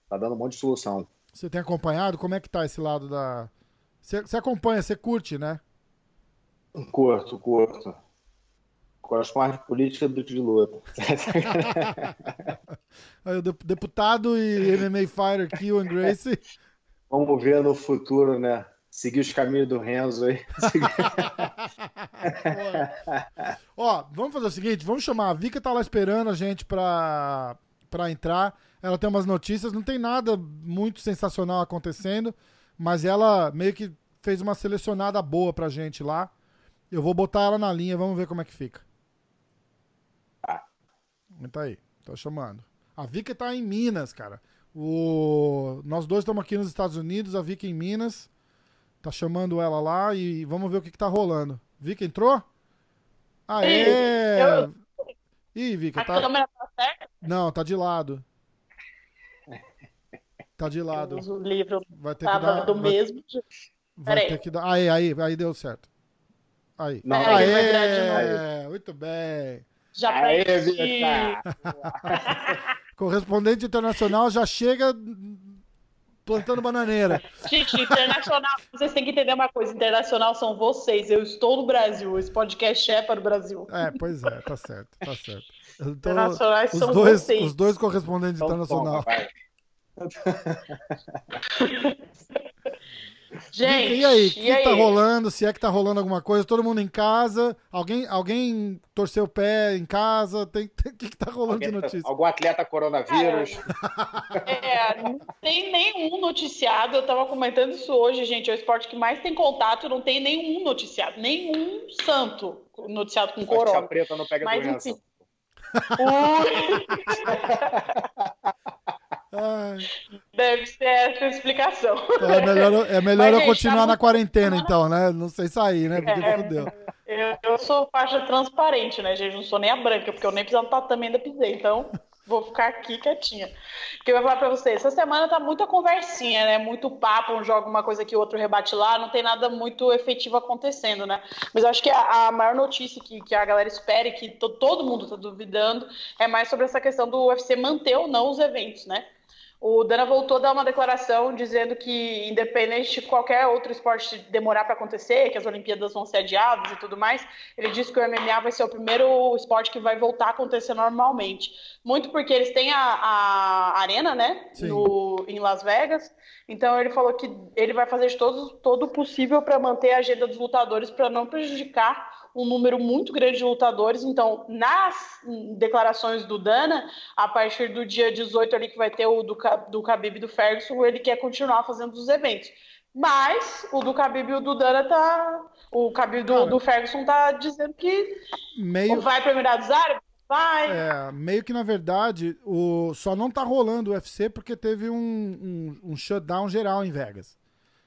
Tá dando um monte de solução. Você tem acompanhado? Como é que tá esse lado da. Você, você acompanha, você curte, né? Curto, curto. Gosto mais de política do que de luta. O deputado e MMA fighter Keelan Gracie. Vamos ver no futuro, né? Seguir os caminhos do Renzo aí. Ó, vamos fazer o seguinte, vamos chamar a Vika tá lá esperando a gente pra, pra entrar. Ela tem umas notícias, não tem nada muito sensacional acontecendo, mas ela meio que fez uma selecionada boa pra gente lá. Eu vou botar ela na linha, vamos ver como é que fica. Tá. Tá aí, tô chamando. A Vika tá em Minas, cara. O... Nós dois estamos aqui nos Estados Unidos, a Vika em Minas. Tá chamando ela lá e vamos ver o que, que tá rolando. Vika entrou? Aê! eu- Ih, Vika, A tá. câmera tá certa? Não, tá de lado. Tá de lado. O livro Vai ter que dar. do vai, mesmo. vai ter que dar. Aí, aí, aí deu certo. Aí. Não, Aê! Muito bem. Já Aê! Correspondente internacional já chega plantando bananeira. Gente, internacional, vocês têm que entender uma coisa: internacional são vocês. Eu estou no Brasil. Esse podcast é para o Brasil. É, pois é, tá certo, tá certo. Tô- Internacionais os, são dois, vocês. os dois correspondentes Então, internacional. toma. Gente, e aí, o que, e aí? tá rolando? Se é que tá rolando alguma coisa? Todo mundo em casa? Alguém, alguém torceu o pé em casa? Tem, tem- o que, que tá rolando de Alguém- notícia? Algum atleta coronavírus? É, não tem nenhum noticiado. Eu tava comentando isso hoje, gente. É o esporte que mais tem contato. Não tem nenhum noticiado. Nenhum santo noticiado com Faixa corona. preta não pega Mas doença. enfim. Ai, deve ser essa a explicação. então é melhor, é melhor Mas, eu gente, continuar tá na quarentena, então, né? Não sei sair, né? Porque É. fudeu. Eu, eu sou faixa transparente, né, gente? Não sou nem a branca, porque eu nem pisar no tatame ainda pisei. Então, vou ficar aqui quietinha. O que eu ia falar pra vocês? Essa semana tá muita conversinha, né? Muito papo, um joga uma coisa que o outro rebate lá. Não tem nada muito efetivo acontecendo, né? Mas eu acho que a, a maior notícia que, que a galera espera e que to- todo mundo tá duvidando é mais sobre essa questão do UFC manter ou não os eventos, né? O Dana voltou a dar uma declaração dizendo que, independente de qualquer outro esporte demorar para acontecer, que as Olimpíadas vão ser adiadas e tudo mais, ele disse que o MMA vai ser o primeiro esporte que vai voltar a acontecer normalmente. Muito porque eles têm a, a arena, né, no, em Las Vegas. Então ele falou que ele vai fazer de todo, todo o possível para manter a agenda dos lutadores para não prejudicar um número muito grande de lutadores. Então, nas declarações do Dana, a partir do dia 18 ali que vai ter o do, do Khabib e do Ferguson, ele quer continuar fazendo os eventos. Mas o do Khabib e o do Dana tá... O Khabib do, Cara. do Ferguson tá dizendo que Meio, vai para Emirados Árabes, vai... é, meio que, na verdade, o, só não tá rolando o UFC porque teve um, um, um shutdown geral em Vegas.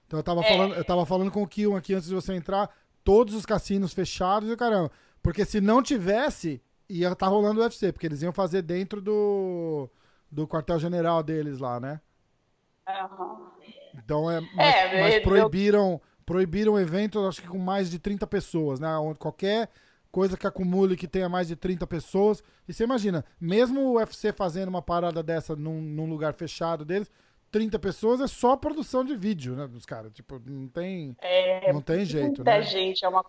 Então eu tava, É. falando, eu tava falando com o Kion aqui antes de você entrar, todos os cassinos fechados e caramba. Porque se não tivesse, ia tá rolando o UFC, porque eles iam fazer dentro do, do quartel-general deles lá, né? Aham. Então é. Mas, É, mas eu- proibiram, proibiram eventos, acho que com mais de 30 pessoas, né? Onde qualquer coisa que acumule que tenha mais de 30 pessoas. E você imagina, mesmo o UFC fazendo uma parada dessa num, num lugar fechado deles, 30 pessoas é só produção de vídeo, né? Dos caras. Tipo, não tem. É, não tem jeito, muita né? gente, é uma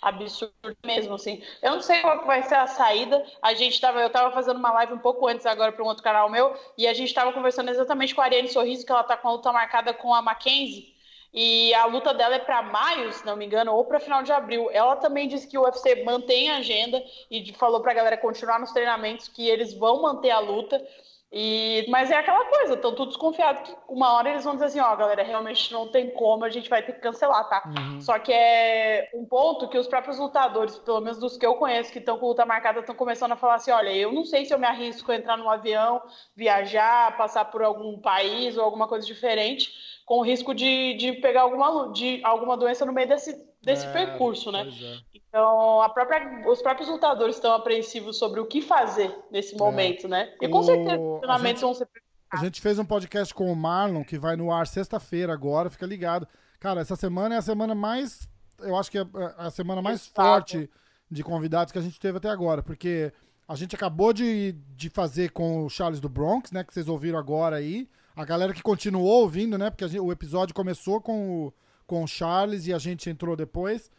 absurdo mesmo, assim. Eu não sei qual vai ser a saída. A gente tava, eu tava fazendo uma live um pouco antes agora para um outro canal meu, e a gente tava conversando exatamente com a Ariane Sorriso, que ela tá com a luta marcada com a Mackenzie. E a luta dela é para maio, se não me engano, ou para final de abril. Ela também disse que o UFC mantém a agenda e falou pra galera continuar nos treinamentos, que eles vão manter a luta. E, mas é aquela coisa, estão todos desconfiados que uma hora eles vão dizer assim, ó, galera, realmente não tem como, a gente vai ter que cancelar, tá? Uhum. Só que é um ponto que os próprios lutadores, pelo menos dos que eu conheço, que estão com luta marcada, estão começando a falar assim: olha, eu não sei se eu me arrisco a entrar num avião, viajar, passar por algum país ou alguma coisa diferente, com o risco de, de pegar alguma, de, alguma doença no meio desse, desse É, percurso, né? é. Então, própria, os próprios lutadores estão apreensivos sobre o que fazer nesse momento, é. né? E com o... certeza os treinamentos vão ser a gente fez um podcast com o Marlon, que vai no ar sexta-feira agora, fica ligado. Cara, essa semana é a semana mais. Eu acho que é a semana mais Exato. forte de convidados que a gente teve até agora, porque a gente acabou de, de fazer com o Charles do Bronx, né? Que vocês ouviram agora aí. A galera que continuou ouvindo, né? Porque gente, o episódio começou com o, com o Charles e a gente entrou depois.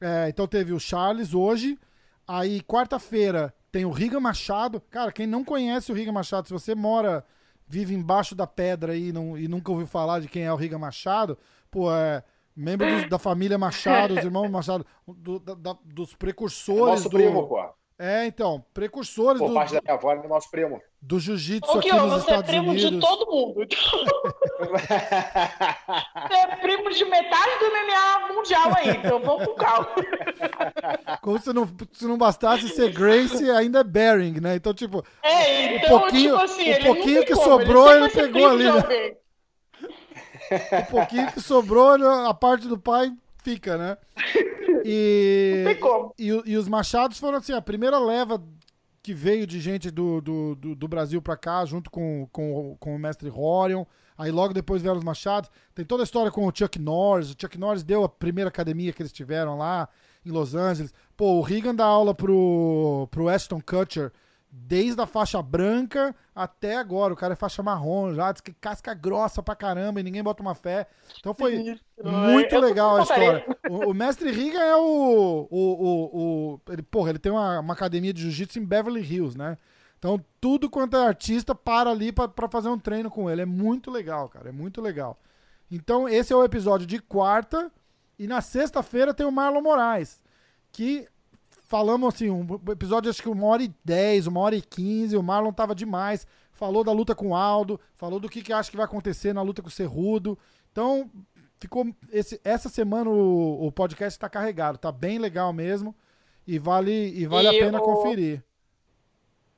É, então teve o Charles hoje. Aí, quarta-feira, tem o Riga Machado. Cara, quem não conhece o Riga Machado, se você mora, vive embaixo da pedra aí não, e nunca ouviu falar de quem é o Riga Machado, pô, é membro da família Machado, os irmãos Machado, do, da, dos precursores é nosso do. Primo, pô. É, então, precursores Por do. parte da minha avó, é nosso primo. Do jiu-jitsu aqui nos você é Estados é primo Unidos. de todo mundo. você é primo de metade do MMA mundial aí, então vamos com calma. Como se não, se não bastasse ser Grace, ainda é Bering, né? Então, tipo. É, então, o pouquinho, tipo assim, o pouquinho que como, sobrou, ele, ele pegou ali. Né? O pouquinho que sobrou, a parte do pai fica, né? E, Não tem como. E, e, os Machados foram assim, a primeira leva que veio de gente do, do, do, do Brasil pra cá, junto com, com, com o mestre Horion. Aí logo depois vieram os Machados. Tem toda a história com o Chuck Norris. O Chuck Norris deu a primeira academia que eles tiveram lá em Los Angeles. Pô, o Regan dá aula pro, pro Ashton Kutcher desde a faixa branca até agora. O cara é faixa marrom já, diz que casca grossa pra caramba e ninguém bota uma fé. Então foi muito eu legal a história. O, o, mestre Riga é o. o, o, o ele, porra, ele tem uma, uma academia de jiu-jitsu em Beverly Hills, né? Então tudo quanto é artista para ali para fazer um treino com ele. É muito legal, cara. É muito legal. Então esse é o episódio de quarta. E na sexta-feira tem o Marlon Moraes. Que falamos assim, um episódio acho que uma hora e dez, uma hora e quinze, o Marlon tava demais, falou da luta com o Aldo, falou do que, que acha que vai acontecer na luta com o Cerrudo. Então, ficou esse, essa semana o, o podcast tá carregado, tá bem legal mesmo e vale, e vale e a pena o... conferir.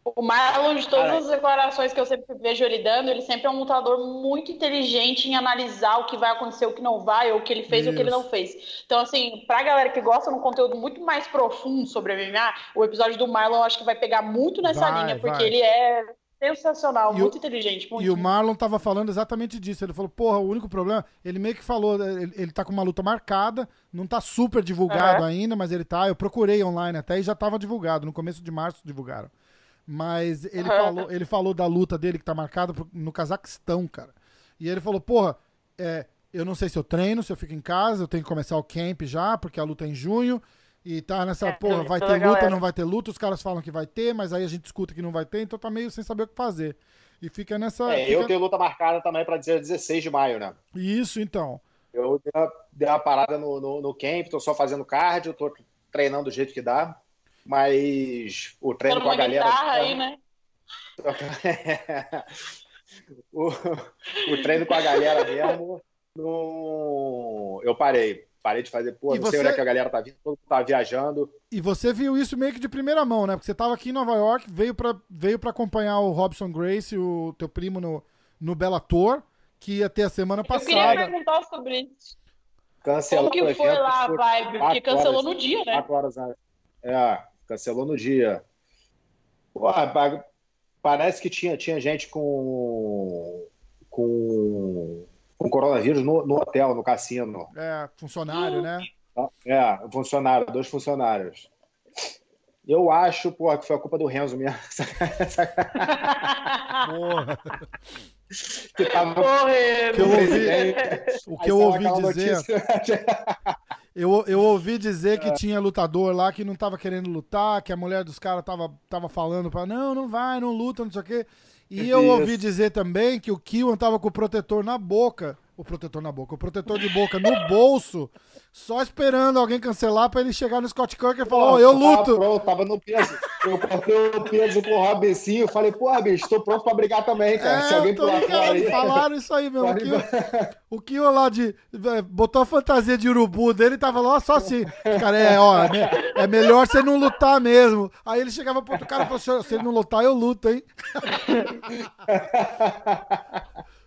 O Marlon, de todas as declarações que eu sempre vejo ele dando, ele sempre é um lutador muito inteligente em analisar o que vai acontecer, o que não vai, ou o que ele fez ou o que ele não fez. Então, assim, pra galera que gosta de um conteúdo muito mais profundo sobre MMA, o episódio do Marlon eu acho que vai pegar muito nessa vai, linha, porque vai. ele é sensacional, e muito o, inteligente. Muito e o Marlon tava falando exatamente disso. Ele falou, porra, o único problema. Ele meio que falou, ele, ele tá com uma luta marcada, não tá super divulgado uhum. ainda, mas ele tá. Eu procurei online até e já tava divulgado. No começo de março divulgaram. Mas ele, uhum. falou, ele falou da luta dele que tá marcada no Cazaquistão, cara. E ele falou, porra, é, eu não sei se eu treino, se eu fico em casa, eu tenho que começar o camp já, porque a luta é em junho. E tá nessa, é, porra, vai ter luta, galera. não vai ter luta, os caras falam que vai ter, mas aí a gente escuta que não vai ter, então tá meio sem saber o que fazer. E fica nessa. É, fica... eu tenho luta marcada também pra dizer 16 de maio, né? Isso, então. Eu dei uma, dei uma parada no, no, no camp, tô só fazendo cardio, tô treinando do jeito que dá. Mas o treino com a galera. Guitarra aí, né? o, o treino com a galera mesmo, no... eu parei. Parei de fazer, pô, e não você... sei onde é que a galera tá vindo, todo mundo tá viajando. E você viu isso meio que de primeira mão, né? Porque você tava aqui em Nova York, veio pra, veio pra acompanhar o Robson Grace, o teu primo no, no Bellator, que ia ter a semana passada. Eu queria perguntar sobre isso. Cancelou Como que foi lá a vibe? Porque cancelou horas, no dia, né? Horas, é, cancelou no dia. Pô, parece que tinha, tinha gente com, com, com coronavírus no, no hotel, no cassino. É, funcionário, né? É, funcionário, dois funcionários. Eu acho, porra, que foi a culpa do Renzo mesmo. Porra. Que tava... Porra, que eu ouvi, o que eu ouvi dizer. Eu, eu ouvi dizer que é. tinha lutador lá que não tava querendo lutar, que a mulher dos caras tava, tava falando pra não, não vai, não luta, não sei o quê. E eu ouvi dizer também que o Kiwan tava com o protetor na boca o protetor na boca, o protetor de boca no bolso, só esperando alguém cancelar pra ele chegar no Scott Kirk e falar, ó, oh, eu luto. Tava pronto, tava no peso. Eu cortei o peso com o Robecinho, falei, pô, bicho, tô pronto pra brigar também, cara. É, Se alguém pular fora aí. Falaram isso aí mesmo. O Kio, o lá de. Botou a fantasia de urubu dele e tava lá só assim. Cara, é, ó, é, é melhor você não lutar mesmo. Aí ele chegava pro outro cara e falou assim: se ele não lutar, eu luto, hein?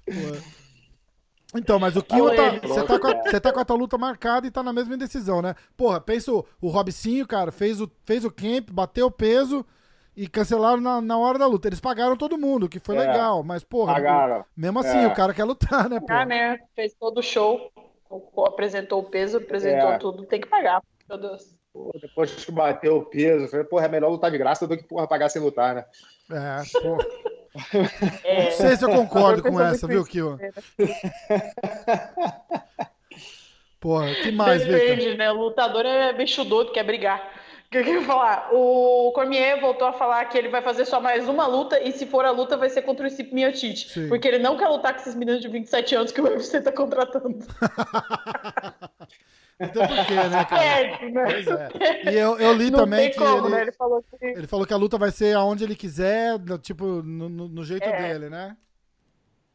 Pô. Então, mas o Kiwa tá. Você tá, com tá com a tua luta marcada e tá na mesma indecisão, né? Porra, pensa o, o Robicinho, cara, fez o, fez o camp, bateu o peso e cancelaram na, na hora da luta. Eles pagaram todo mundo, que foi É. legal, mas, porra, Pagaram. mesmo assim, É. o cara quer lutar, né, Ah, porra? né? Fez todo o show, apresentou o peso, apresentou É. tudo, tem que pagar. Meu Deus. Pô, depois que bateu o peso, eu falei, porra, é melhor lutar de graça do que porra, pagar sem lutar, né? É, porra. É, Não sei se eu concordo com essa, que viu, Kiwa? Porra, que mais, Victor? Depende, né? O lutador é bicho doido, quer brigar. O que que eu ia falar? O Cormier voltou a falar que ele vai fazer só mais uma luta e se for a luta vai ser contra o Stipe Miocic. Sim. Porque ele não quer lutar com esses meninos de 27 anos que o UFC tá contratando. Porque, né, cara? É, né? Pois é. E eu, eu li Não também que como, ele, né? Ele falou que ele falou que a luta vai ser aonde ele quiser, tipo, no, no- jeito É. dele, né?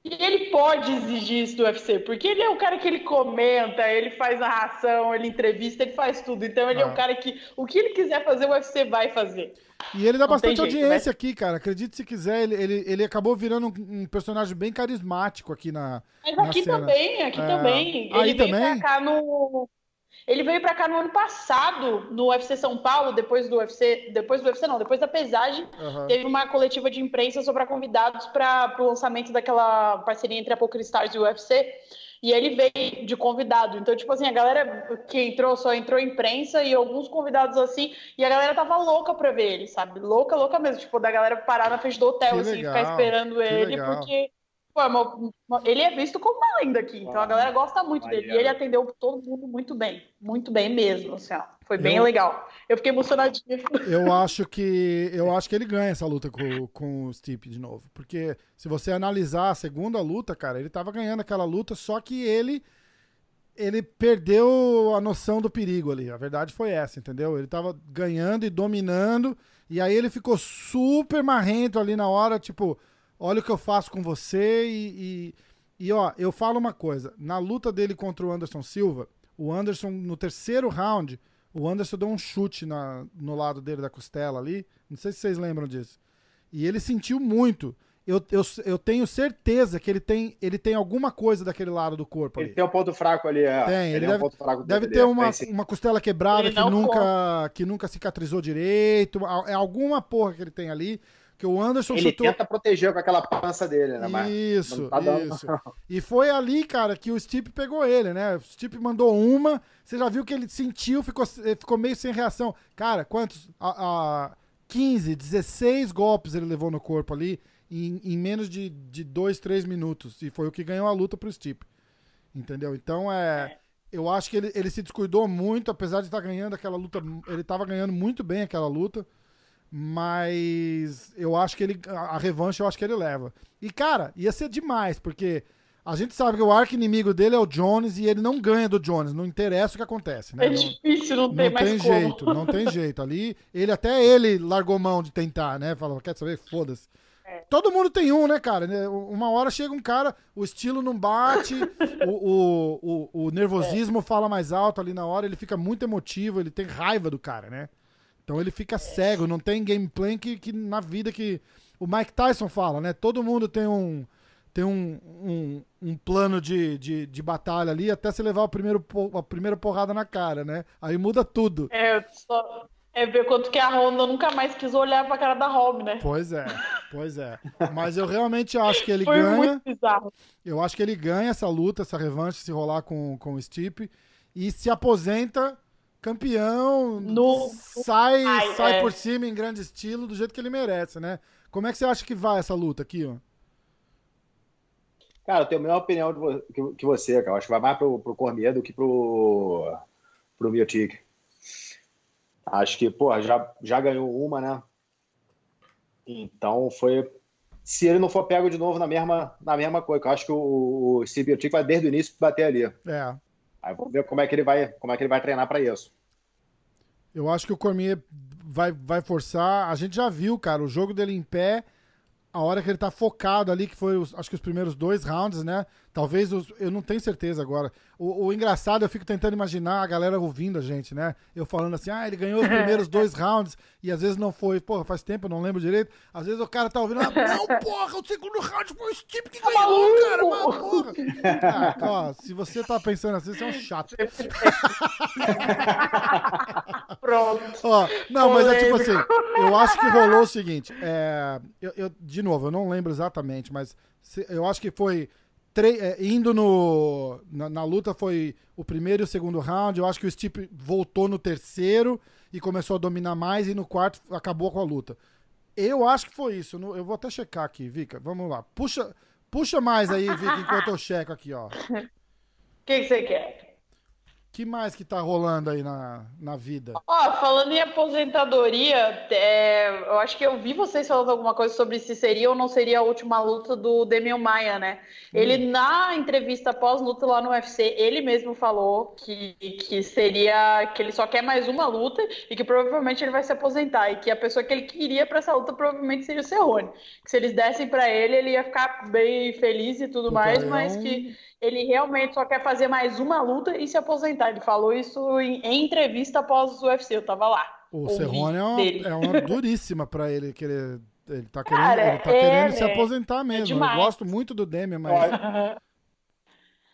E ele pode exigir isso do UFC, porque ele é o cara que ele comenta, ele faz narração, ele entrevista, ele faz tudo. Então ele é Ah. um cara que o que ele quiser fazer, o UFC vai fazer. E ele dá Não bastante jeito, audiência aqui, cara. Acredite se quiser, ele, ele, ele acabou virando um, um personagem bem carismático aqui na. Mas na aqui cena. também, aqui É. também. Aí Ele veio também? pra cá no. Ele veio pra cá no ano passado, no UFC São Paulo, depois do UFC. Depois do UFC, não, depois da pesagem, Aham. teve uma coletiva de imprensa sobre convidados para o lançamento daquela parceria entre a Poker Stars e o UFC. E ele veio de convidado. Então, tipo assim, a galera que entrou só entrou imprensa e alguns convidados assim. E a galera tava louca pra ver ele, sabe? Louca, louca mesmo. Tipo, da galera parar na frente do hotel, Que assim, legal, ficar esperando ele, legal. porque. Ele é visto como uma lenda aqui, então a galera gosta muito dele. E ele atendeu todo mundo muito bem, muito bem mesmo, assim, ó. Foi bem Eu- legal. Eu fiquei emocionadinha. Eu acho que eu acho que ele ganha essa luta com, com o Stipe de novo. Porque se você analisar a segunda luta, cara, ele tava ganhando aquela luta, só que ele ele perdeu a noção do perigo ali. A verdade foi essa, entendeu? Ele tava ganhando e dominando, e aí ele ficou super marrento ali na hora, tipo, olha o que eu faço com você e, e, e, ó, eu falo uma coisa, na luta dele contra o Anderson Silva, o Anderson no terceiro round, o Anderson deu um chute na, no lado dele da costela ali, não sei se vocês lembram disso. E ele sentiu muito. Eu, eu, eu tenho certeza que ele tem, ele tem alguma coisa daquele lado do corpo ali. Ele tem um ponto fraco ali, é. Tem, ele é um deve- ponto fraco Deve ter é. uma, Tem uma costela quebrada Ele que nunca, que nunca cicatrizou direito. É alguma porra que ele tem ali. Que o Anderson Ele chutou. tenta proteger com aquela pança dele, né? Mas Isso, tá dando. isso. E foi ali, cara, que o Stipe pegou ele, né? O Stipe mandou uma, você já viu que ele sentiu, ficou, eh, ficou meio sem reação. Cara, quantos? A, a 15, 16 golpes ele levou no corpo ali em, em menos de, de 2, 3 minutos. E foi o que ganhou a luta pro Stipe. Entendeu? Então é. Eu acho que ele, ele se descuidou muito, apesar de estar ganhando aquela luta. Ele estava ganhando muito bem aquela luta. Mas eu acho que ele. A revanche eu acho que ele leva. E, cara, ia ser demais, porque a gente sabe que o arco inimigo dele é o Jones e ele não ganha do Jones. Não interessa o que acontece, né? É Não- difícil, não, não tem mais tem como. jeito, não tem jeito. Ali, ele até ele largou mão de tentar, né? Falou, quer saber? Foda-se. É. Todo mundo tem um, né, cara? Né, Uma hora chega um cara, o estilo não bate, o, o, o, o nervosismo fala mais alto ali na hora, ele fica muito emotivo, ele tem raiva do cara, né? Então ele fica cego, não tem gameplay que, que na vida que. O Mike Tyson fala, né? Todo mundo tem um. Tem um, um, um plano de, de, de batalha ali até você levar o primeiro, a primeira porrada na cara, né? Aí muda tudo. É, só... é ver quanto que a Honda nunca mais quis olhar pra cara da Rob, né? Pois é, pois é. Mas eu realmente acho que ele Foi ganha. muito bizarro. Eu acho que ele ganha essa luta, essa revanche, se rolar com, com o Stipe. E se aposenta campeão. No- sai Ai, sai é. por cima em grande estilo, do jeito que ele merece, né? Como é que você acha que vai essa luta aqui, ó? Cara, eu tenho a mesma opinião de vo- que, que você, cara. Eu acho que vai mais pro, pro Cormier do que pro, pro Miotic. Acho que, pô, já, já ganhou uma, né? Então foi. Se ele não for pego de novo na mesma, na mesma coisa, eu acho que o, o Miotic vai desde o início bater ali. É. Aí vamos ver como é que ele vai, como é que ele vai treinar para isso. Eu acho que o Cormier vai, vai forçar. A gente já viu, cara, o jogo dele em pé. A hora que ele tá focado ali, que foi os, acho que os primeiros dois rounds, né? Talvez, os, eu não tenho certeza agora. O, o, engraçado, eu fico tentando imaginar a galera ouvindo a gente, né? Eu falando assim, ah, ele ganhou os primeiros dois rounds e às vezes não foi. Porra, faz tempo, eu não lembro direito. Às vezes o cara tá ouvindo, ah, não, porra, o segundo round foi o Steve que ganhou, cara, mas porra. Ah, ó, se você tá pensando assim, você é um chato. Pronto. Ó, não, mas é tipo assim, eu acho que rolou o seguinte, é, eu, eu, de novo, eu não lembro exatamente, mas eu acho que foi é, indo no, na, na, luta foi o primeiro e o segundo round. Eu acho que o Stipe voltou no terceiro e começou a dominar mais, e no quarto acabou com a luta. Eu acho que foi isso. Eu vou até checar aqui, Vika. Vamos lá. Puxa, puxa mais aí, Vika, enquanto eu checo aqui, ó. O que, que você quer? Que mais que tá rolando aí na, na vida? Ó, falando em aposentadoria, é, eu acho que eu vi vocês falando alguma coisa sobre se seria ou não seria a última luta do Demian Maia, né? Hum. Ele, na entrevista pós-luta lá no UFC, ele mesmo falou que, que seria, que ele só quer mais uma luta e que provavelmente ele vai se aposentar e que a pessoa que ele queria para essa luta provavelmente seria o Cerrone. Que se eles dessem para ele, ele ia ficar bem feliz e tudo mais, mas que ele realmente só quer fazer mais uma luta e se aposentar. Ele falou isso em, em entrevista após o UFC, eu tava lá. O Cerrone é uma, é uma duríssima para ele querer. Ele tá querendo, Cara, ele tá é, querendo se aposentar mesmo. É eu gosto muito do Demian, mas.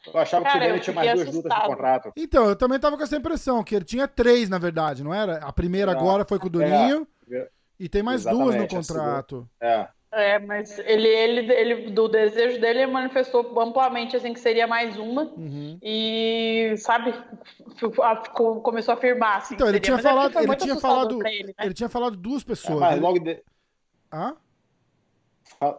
Eu achava Cara, que o Demian tinha mais duas lutas de contrato. Então, eu também tava com essa impressão, que ele tinha três, na verdade, não era? A primeira não, agora foi com o Durinho. É, e tem mais duas no contrato. É. É, mas ele, ele, ele, do desejo dele, ele manifestou amplamente assim que seria mais uma. Uhum. E, sabe, começou a afirmar assim. Então, ele tinha, é falado, ele, tinha falado, ele, né? ele, tinha falado duas pessoas. É, mas logo de... Hã?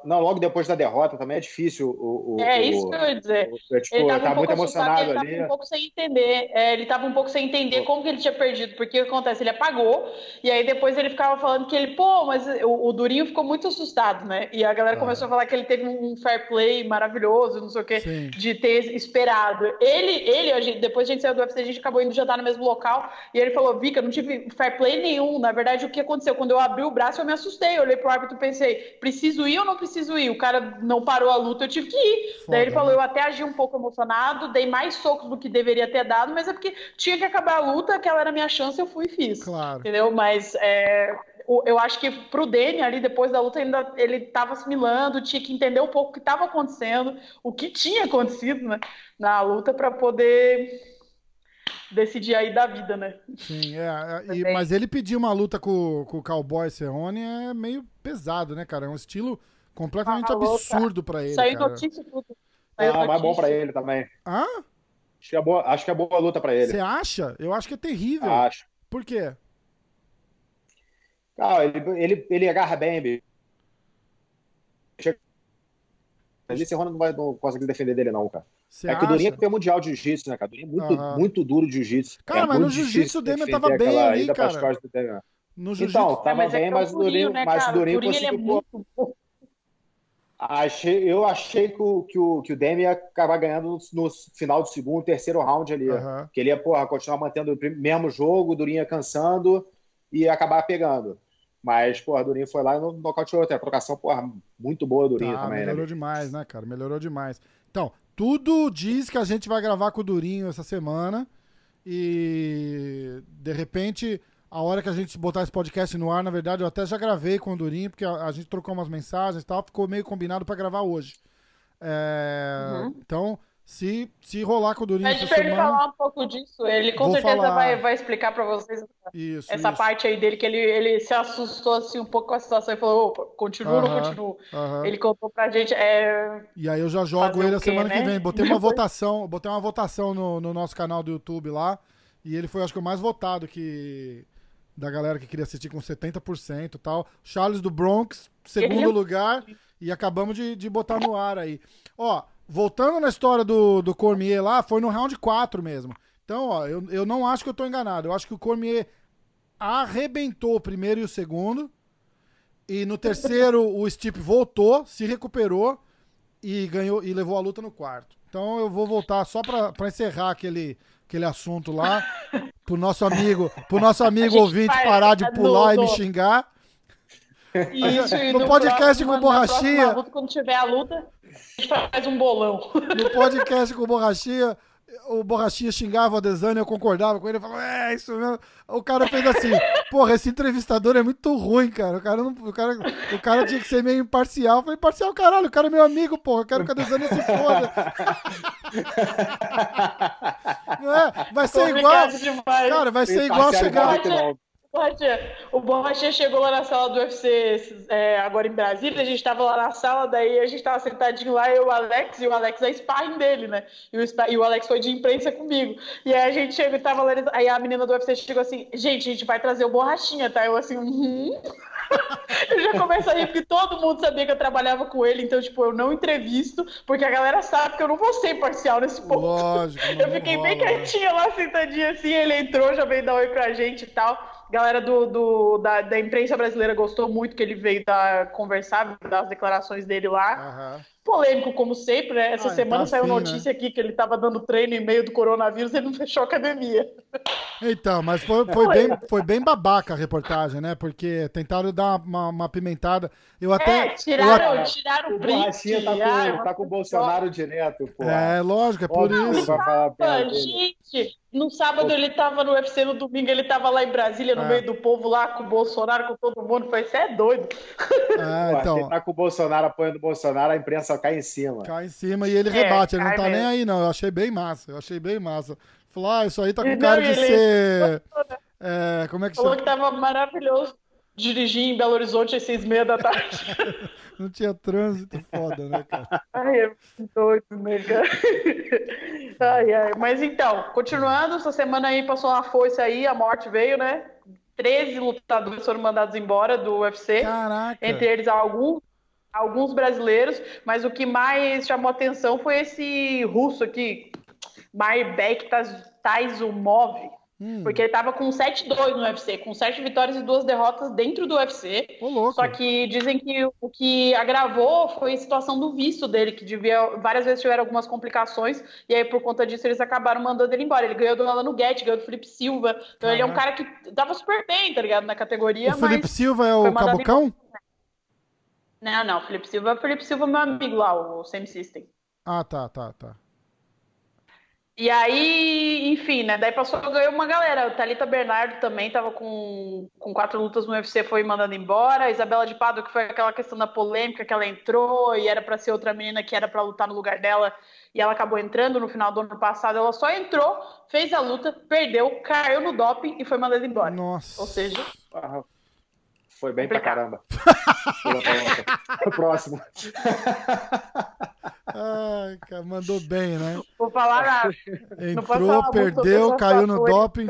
Não, logo depois da derrota também é difícil. O, o é isso que eu ia dizer. O, tipo, ele tá um muito emocionado ele ali. Ele um pouco sem entender. É, ele estava um pouco sem entender como que ele tinha perdido, porque o que acontece? Ele apagou, e aí depois ele ficava falando que ele, pô, mas o, o Durinho ficou muito assustado, né? E a galera ah. começou a falar que ele teve um fair play maravilhoso, não sei o quê, Sim. de ter esperado. Ele, ele a gente, depois a gente saiu do UFC, a gente acabou indo jantar no mesmo local, e ele falou, Vika, não tive fair play nenhum. Na verdade, o que aconteceu? Quando eu abri o braço, eu me assustei. Eu olhei pro árbitro e pensei, preciso ir ou não preciso ir? O cara não parou a luta, eu tive que ir. Foda, Daí ele falou, né? eu até agi um pouco emocionado, dei mais socos do que deveria ter dado, mas é porque tinha que acabar a luta, aquela era a minha chance, eu fui e fiz. Claro. Entendeu? Mas é, eu acho que pro Dani ali, depois da luta, ainda ele estava assimilando, tinha que entender um pouco o que estava acontecendo, o que tinha acontecido né, na luta para poder decidir aí da vida, né? Sim, é. é e, mas ele pedir uma luta com, com o Cowboy Cerrone é meio pesado, né, cara? É um estilo completamente ah, absurdo para ele. Saiu notícia tudo. Saiu ah, mas é bom para ele também. Hã? Acho que é boa, acho que é boa luta para ele. Você acha? Eu acho que é terrível. Acho. Por quê? Ah, ele, ele, ele agarra bem, bicho. Esse Rony não vai não conseguir defender dele, não, cara. Cê é acha? que o Durinho é campeão mundial de jiu-jitsu, né, cara? Durinho é muito, uhum. muito duro de jiu-jitsu. Cara, é mas no jiu-jitsu o Demian tava bem ali, cara. No então, tava é, bem, mas o Durinho, né, mas o Durinho, conseguiu... Ele é muito... Achei, eu achei que o, que o, que o Demi ia acabar ganhando no, final do segundo, terceiro round ali. Uhum. Que ele ia, porra, continuar mantendo o mesmo jogo, o Durinho ia cansando e acabar pegando. Mas, porra, Durinho foi lá e no nocauteou até. A trocação, porra, muito boa Durinho tá, também, melhorou né? Melhorou demais, né, cara? Melhorou demais. Então, tudo diz que a gente vai gravar com o Durinho essa semana. E de repente a hora que a gente botar esse podcast no ar, na verdade, eu até já gravei com o Durinho, porque a, a gente trocou umas mensagens e tal, ficou meio combinado para gravar hoje. É, uhum. Então, se, se rolar com o Durinho Pede pra semana, ele falar um pouco disso. Ele com certeza falar... vai, vai explicar para vocês isso, essa isso. parte aí dele, que ele, ele se assustou assim um pouco com a situação e falou, opa, continua ou não continua? Ele contou pra gente. É... E aí eu já jogo ele a semana né? que vem. Botei uma votação, botei uma votação no, no nosso canal do YouTube lá. E ele foi, acho que, o mais votado que da galera que queria assistir com 70% e tal. Charles do Bronx, segundo lugar, e acabamos de, de botar no ar aí. Ó, voltando na história do, do Cormier lá, foi no round 4 mesmo. Então, ó, eu, eu não acho que eu tô enganado. Eu acho que o Cormier arrebentou o primeiro e o segundo. E no terceiro, o Stipe voltou, se recuperou e ganhou e levou a luta no quarto. Então eu vou voltar só para encerrar aquele, aquele assunto lá pro nosso amigo, pro nosso amigo ouvinte parar de pular e me xingar. Isso, no, no podcast com borrachinha. Luta, quando tiver a luta. A gente faz um bolão. No podcast com Borrachinha, o Borrachinha xingava o Adesanya, eu concordava com ele, eu falava, é, isso mesmo. O cara fez assim, porra, esse entrevistador é muito ruim, cara. O cara, não, o cara, o cara tinha que ser meio imparcial. Eu falei, imparcial, caralho, o cara é meu amigo, porra. Eu quero que o Adesanya se foda. Não é? Vai ser igual. Demais. Cara, vai ser igual chegar. O Borrachinha chegou lá na sala do UFC é, agora em Brasília, a gente tava lá na sala, daí a gente tava sentadinho lá, eu e o Alex, e o Alex é sparring dele, né? E o, e o Alex foi de imprensa comigo. E aí a gente chegou e tava lá, aí a menina do UFC chegou assim, gente, a gente vai trazer o Borrachinha, tá? Eu assim, uhum. eu já começo a rir porque todo mundo sabia que eu trabalhava com ele, então, tipo, eu não entrevisto, porque a galera sabe que eu não vou ser imparcial nesse ponto. Lógico. Eu fiquei bem quietinha lá, sentadinha assim, ele entrou, já veio dar oi pra gente e tal galera do, do da, da, imprensa brasileira gostou muito que ele veio dar, conversar, dar as declarações dele lá. Uhum. Polêmico, como sempre, né? Essa ah, semana tá saiu assim, notícia né? aqui que ele estava dando treino em meio do coronavírus e ele não fechou a academia. Então, mas foi, foi, bem, foi bem babaca a reportagem, né? Porque tentaram dar uma, uma pimentada. Eu até. É, tiraram, eu, tiraram o print. Tá com, tá com o Bolsonaro direto, pô. É, lógico, é por não, isso. Tava, gente, no sábado ele tava no UFC, no domingo ele tava lá em Brasília, no é. meio do povo, lá com o Bolsonaro, com todo mundo. Foi, você é doido. É, então... Quem tá com o Bolsonaro apoiando o Bolsonaro, a imprensa cai em cima. Cai em cima e ele é, rebate, ele não tá mesmo. nem aí, não. Eu achei bem massa, eu achei bem massa. Falou, ah, isso aí tá com cara de ele... ser. É, como é que Falou chama? que tava maravilhoso dirigir em Belo Horizonte às seis e meia da tarde. não tinha trânsito foda, né, cara? Ai, é doido, né, cara? Ai, ai. Mas então, continuando, essa semana aí passou uma força aí, a morte veio, né? 13 lutadores foram mandados embora do UFC. Caraca. Entre eles alguns alguns brasileiros, mas o que mais chamou atenção foi esse russo aqui, Mairbek Taizumov, hum. porque ele tava com 7-2 no UFC, com 7 vitórias e 2 derrotas dentro do UFC. Ô, Só que dizem que o que agravou foi a situação do visto dele, que devia várias vezes tiveram algumas complicações, e aí por conta disso eles acabaram mandando ele embora. Ele ganhou do Alano Guedes, ganhou do Felipe Silva, então Caraca. ele é um cara que tava super bem, tá ligado, na categoria. O Felipe Silva é o Cabocão? Embora. Não, não, Felipe Silva, Felipe Silva é meu amigo lá, o Same System. Ah, tá, tá, tá. E aí, enfim, né? Daí passou, ganhou uma galera. O Thalita Bernardo também tava com, com quatro lutas no UFC, foi mandando embora. A Isabela de Pado, que foi aquela questão da polêmica que ela entrou e era para ser outra menina que era para lutar no lugar dela e ela acabou entrando no final do ano passado. Ela só entrou, fez a luta, perdeu, caiu no doping e foi mandada embora. Nossa. Ou seja, foi bem pra caramba. o próximo. Ai, cara, mandou bem, né? Vou falar nada. Entrou, perdeu, caiu no doping.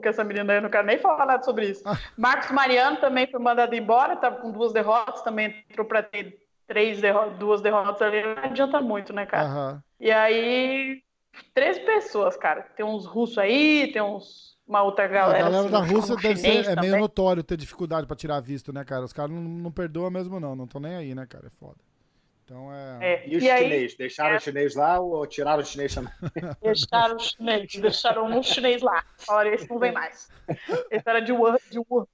Que essa menina aí, eu não quero nem falar nada sobre isso. Marcos Mariano também foi mandado embora, estava com duas derrotas, também entrou para ter três derrotas, duas derrotas ali, não adianta muito, né, cara? Uhum. E aí, três pessoas, cara. Tem uns russos aí, tem uns uma outra galera. A galera assim, da Rússia deve ser, é também. meio notório ter dificuldade para tirar visto, né, cara? Os caras não, não perdoam mesmo, não. Não estão nem aí, né, cara? É foda. Então é. é. E os e chinês? Aí, deixaram é... o chinês lá ou tiraram o chinês também? Deixaram o chinês, deixaram um chinês lá. Olha, esse não vem mais. Esse era de Wuhan. De Wuhan.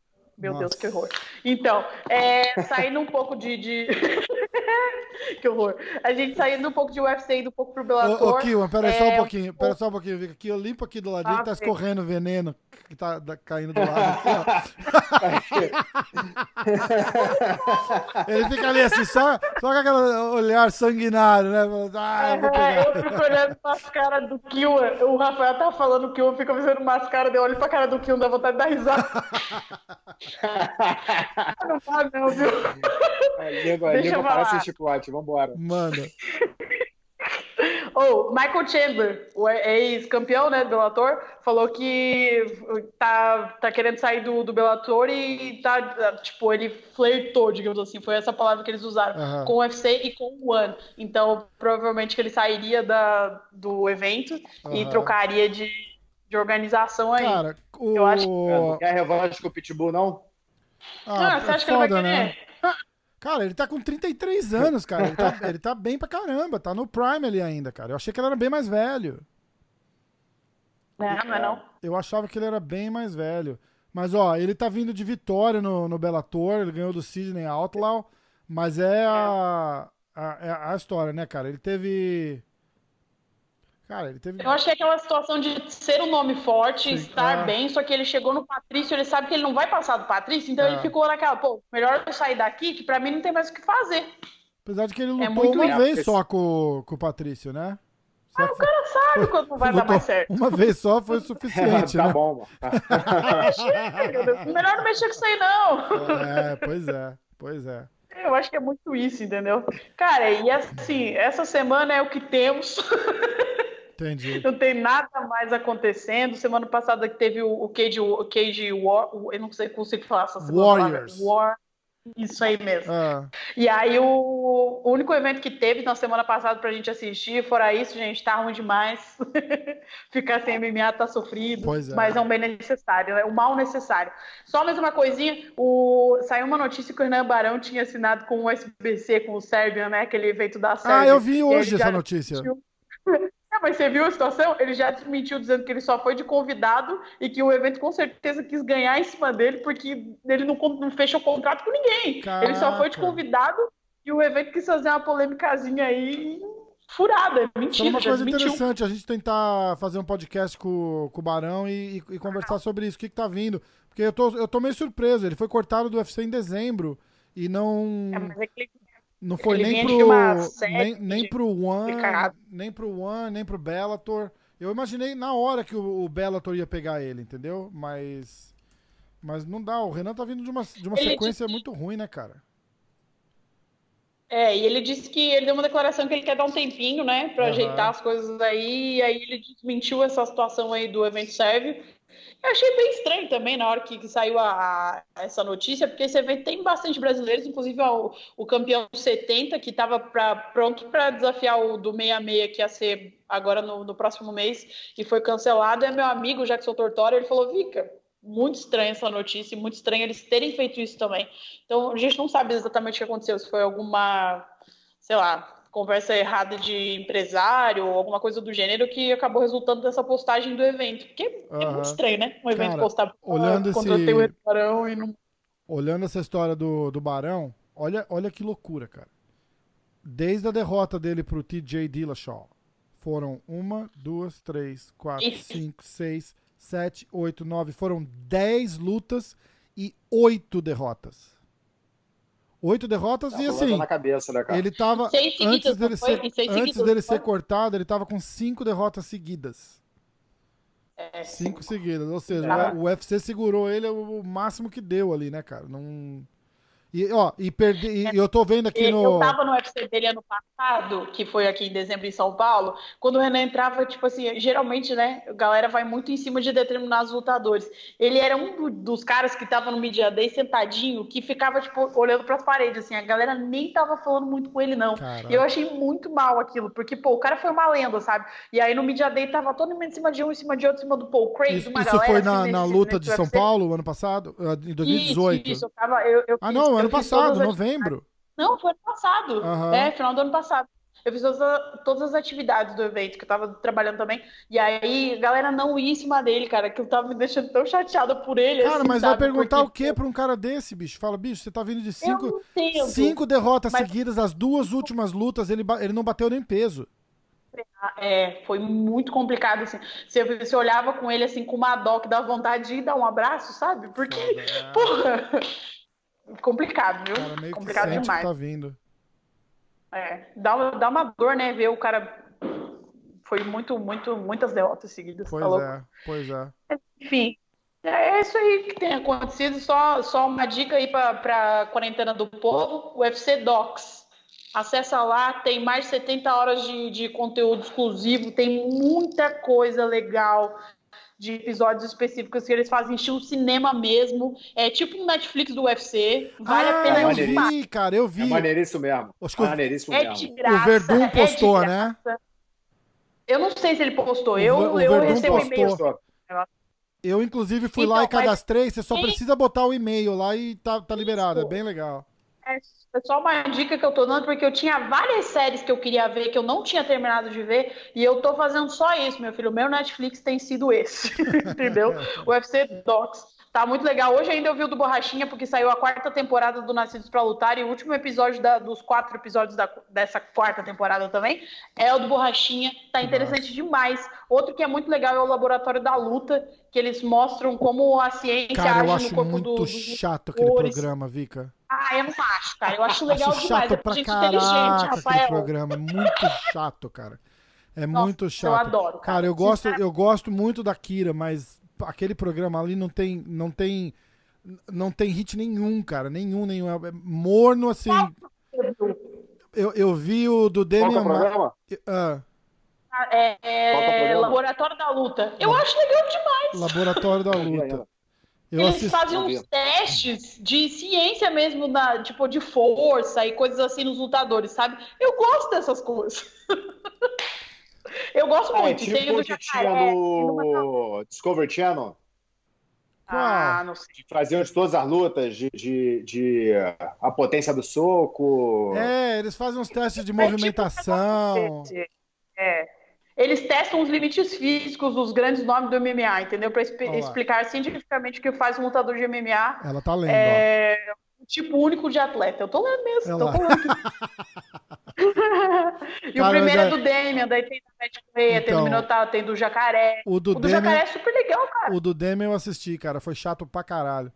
Meu Nossa. Deus, que horror. Então, é, saindo um pouco de. de... que horror. A gente saindo um pouco de UFC e um pouco pro Bellator. Ô, ô Kiwan, pera aí é... só um pouquinho. Pera só um pouquinho. Fica aqui, eu limpo aqui do ladinho ah, que tá escorrendo veneno que tá caindo do lado. Aqui, Ele fica ali assim, só, só com aquele olhar sanguinário, né? Ah, eu, é, eu fico olhando pra cara do Kiwan. O Rafael tá falando que eu fico fazendo umas caras, eu olho pra cara do Kiwan, dá vontade de dar risada. não tá, não, viu? A língua, a língua parece chicote, vambora. Manda. oh, Michael Chandler, o ex-campeão né, do Bellator, falou que tá, tá querendo sair do, do Bellator e tá, tipo, ele flertou, digamos assim, foi essa palavra que eles usaram, uhum. com o UFC e com o One. Então, provavelmente que ele sairia da, do evento uhum. e trocaria de, de organização aí. Cara, o... Eu acho que... Não quer revanche com o Pitbull, não? Ah, ah você acha foda, que ele vai querer? Né? Cara, ele tá com 33 anos, cara. Ele tá, ele tá bem pra caramba. Tá no Prime ali ainda, cara. Eu achei que ele era bem mais velho. É, não é não. Eu achava que ele era bem mais velho. Mas, ó, ele tá vindo de vitória no, no Bellator. Ele ganhou do Sidney Outlaw. Mas é a, a, a história, né, cara? Ele teve. Cara, ele teve. Eu que é aquela situação de ser um nome forte, Sim, estar é. bem, só que ele chegou no Patrício, ele sabe que ele não vai passar do Patrício, então É. ele ficou naquela, pô, melhor eu sair daqui, que pra mim não tem mais o que fazer. Apesar de que ele lutou É uma vez só com, com o Patrício, né? Só que Cara, sabe quando não vai dar mais certo. Uma vez só foi o suficiente, tá né? bom, mano. Melhor não mexer com isso aí, não. É, pois é, pois é. Eu acho que é muito isso, entendeu? Cara, e assim, essa semana é o que temos. Entendi. Não tem nada mais acontecendo. Semana passada que teve o, o Cage, o Cage War, eu não sei consigo falar essa Warriors. War. Isso aí mesmo. Ah, E aí o, o único evento que teve na semana passada pra gente assistir, fora isso, gente, tá ruim demais. Ficar sem MMA tá sofrido, é. mas é um bem necessário, é o mal necessário. Só mais uma coisinha, o, saiu uma notícia que o Hernan Barão tinha assinado com o SBC, com o Sérvia, né, aquele evento da Sérvia. ah eu vi hoje essa notícia. desmentiu. É, mas você viu a situação? Ele já desmentiu dizendo que ele só foi de convidado e que o evento com certeza quis ganhar em cima dele porque ele não, não fechou contrato com ninguém. Ele só foi de Caraca. convidado e o evento quis fazer uma polêmicazinha aí furada. Foi Mentira, uma já coisa interessante a gente tentar fazer um podcast com, com o Barão e, e- e conversar sobre isso, o que, que tá vindo. Porque eu tô, eu tô meio surpreso, ele foi cortado do UFC em dezembro e não. É, mas é que ele- Não foi Ele nem pro, nem, nem pro One, complicado. nem pro One, nem pro Bellator. Eu imaginei na hora que o, o Bellator ia pegar ele, entendeu? Mas mas não dá, o Renan tá vindo de uma, de uma Ele sequência disse- muito ruim, né, cara? É, e ele disse que ele deu uma declaração que ele quer dar um tempinho, né, pra Aham. ajeitar as coisas aí, e aí ele desmentiu essa situação aí do evento sérvio. Eu achei bem estranho também na hora que, que saiu a, a- essa notícia, porque esse evento tem bastante brasileiros, inclusive o, o campeão 70, que estava pronto para desafiar o do 66, que ia ser agora no, no próximo mês, e foi cancelado. É meu amigo Jackson Tortora, ele falou: Vika, muito estranha essa notícia, muito estranho eles terem feito isso também. Então a gente não sabe exatamente o que aconteceu, se foi alguma, sei lá, conversa errada de empresário ou alguma coisa do gênero que acabou resultando dessa postagem do evento. Porque é Aham. muito estranho, né? Um evento Cara, postar olhando esse- o restaurante e não. Olhando essa história do, do Barão, olha, olha que loucura, cara. Desde a derrota dele pro TJ Dillashaw, foram uma, duas, três, quatro, cinco, seis, sete, oito, nove, foram dez lutas e oito derrotas. Oito derrotas e assim, na cabeça, né, cara? ele tava Seis antes dele ser, antes dele ser cortado, ele tava com cinco derrotas seguidas. É, Cinco seguidas. Ou seja, Tá. o UFC segurou ele o o máximo que deu ali, né, cara? Não. E, ó, e, perdi, e eu tô vendo aqui Eu no. tava no UFC dele ano passado, que foi aqui em dezembro em São Paulo, quando o Renan entrava, tipo assim, geralmente, né, a galera vai muito em cima de determinados lutadores. Ele era um do- dos caras que tava no Media Day sentadinho, que ficava, tipo, olhando pras paredes, assim, a galera nem tava falando muito com ele, não. Caraca. E eu achei muito mal aquilo, porque, pô, o cara foi uma lenda, sabe? E aí no Media Day tava todo mundo em cima de um, em cima de outro, em cima do Paul Craig, Isso, uma isso galera, foi assim, na, nesse- na luta nesse de São UFC. Paulo, ano passado? Ah, Em 2018. Isso, isso, eu tava, eu, eu Ah, não, eu ano passado, novembro. não, foi ano passado. Aham. É, final do ano passado. Eu fiz todas, todas as atividades do evento, que eu tava trabalhando também. E aí, a galera não ia em cima dele, cara, que eu tava me deixando tão chateada por ele. Cara, assim, mas vai sabe? perguntar Porque, o quê pra um cara desse, bicho? Fala, bicho, você tá vindo de cinco, cinco derrotas Mas- seguidas, as duas últimas lutas, ele, ele não bateu nem peso. É, foi muito complicado, assim. Você, você olhava com ele, assim, com uma dó que dá vontade de ir dar um abraço, sabe? Porque, porra, complicado, viu? Cara meio que complicado sente demais. que tá vindo. É, dá, uma- dá uma dor, né, ver o cara... Foi muito, muito, muitas derrotas seguidas, Pois tá é, pois é. Enfim, é isso aí que tem acontecido. Só, só uma dica aí para a quarentena do povo: UFC Docs. Acessa lá, tem mais de 70 horas de, de conteúdo exclusivo, tem muita coisa legal de episódios específicos que eles fazem estilo cinema mesmo. É tipo um Netflix do UFC. Vale ah, a pena eu maneiro. demais. vi, cara, eu É vi. maneiríssimo mesmo. Acho que o- maneiríssimo É mesmo. de graça. Verdun é de postou, graça. né? Eu não sei se ele postou. O Eu, o eu Verdun recebo postou. e-mail. Eu, inclusive, fui Então, lá e mas- cadastrei. Você só precisa botar o e-mail lá e tá, tá liberado. É Isso. bem legal. É só uma dica que eu tô dando, porque eu tinha várias séries que eu queria ver, que eu não tinha terminado de ver, e eu tô fazendo só isso, meu filho. O meu Netflix tem sido esse, entendeu? O UFC Docs. Tá muito legal. Hoje ainda eu vi o do Borrachinha, porque saiu a quarta temporada do Nascidos para Lutar, e o último episódio da, dos quatro episódios da, dessa quarta temporada também é o do Borrachinha. Tá interessante Nossa. demais. Outro que é muito legal é o Laboratório da Luta, que eles mostram como a ciência cara, age eu acho no corpo muito do, chato aquele programa, Vika. Ah, eu não acho, cara. Eu acho legal acho demais. Chato é pra gente caraca, inteligente, Rafael. programa. É muito chato, cara. É Nossa, muito chato. Eu adoro. Cara, cara eu, gosto, eu gosto muito da Kira, mas aquele programa ali não tem, não tem, não tem hit nenhum, cara, nenhum, nenhum, é morno assim. Eu, eu vi o do Demian. Qual é o programa? Ah. É, é, Laboratório da Luta. Eu acho legal demais. Laboratório da Luta. Eu Eles assisti... fazem uns testes de ciência mesmo, na, tipo, de força e coisas assim nos lutadores, sabe? Eu gosto dessas coisas. Eu gosto ah, muito. É tipo tem o que tinha no Discovery Channel. Ah, não sei. Faziam de todas as lutas, de, de, de, a potência do soco. É, eles fazem uns testes de movimentação. É, tipo é. Eles testam os limites físicos dos grandes nomes do MMA, entendeu? Para explicar cientificamente o que faz um lutador de MMA. Ela tá lendo. É, um tipo único de atleta. Eu tô lendo mesmo, Ela... tô falando. e Cara, o primeiro é... é do Demian, daí tem da Beth Correia, então, tem do então, Minotauro, tem do Jacaré. O do, o do Demian... Jacaré é super legal, cara. O do Demian eu assisti, cara, foi chato pra caralho.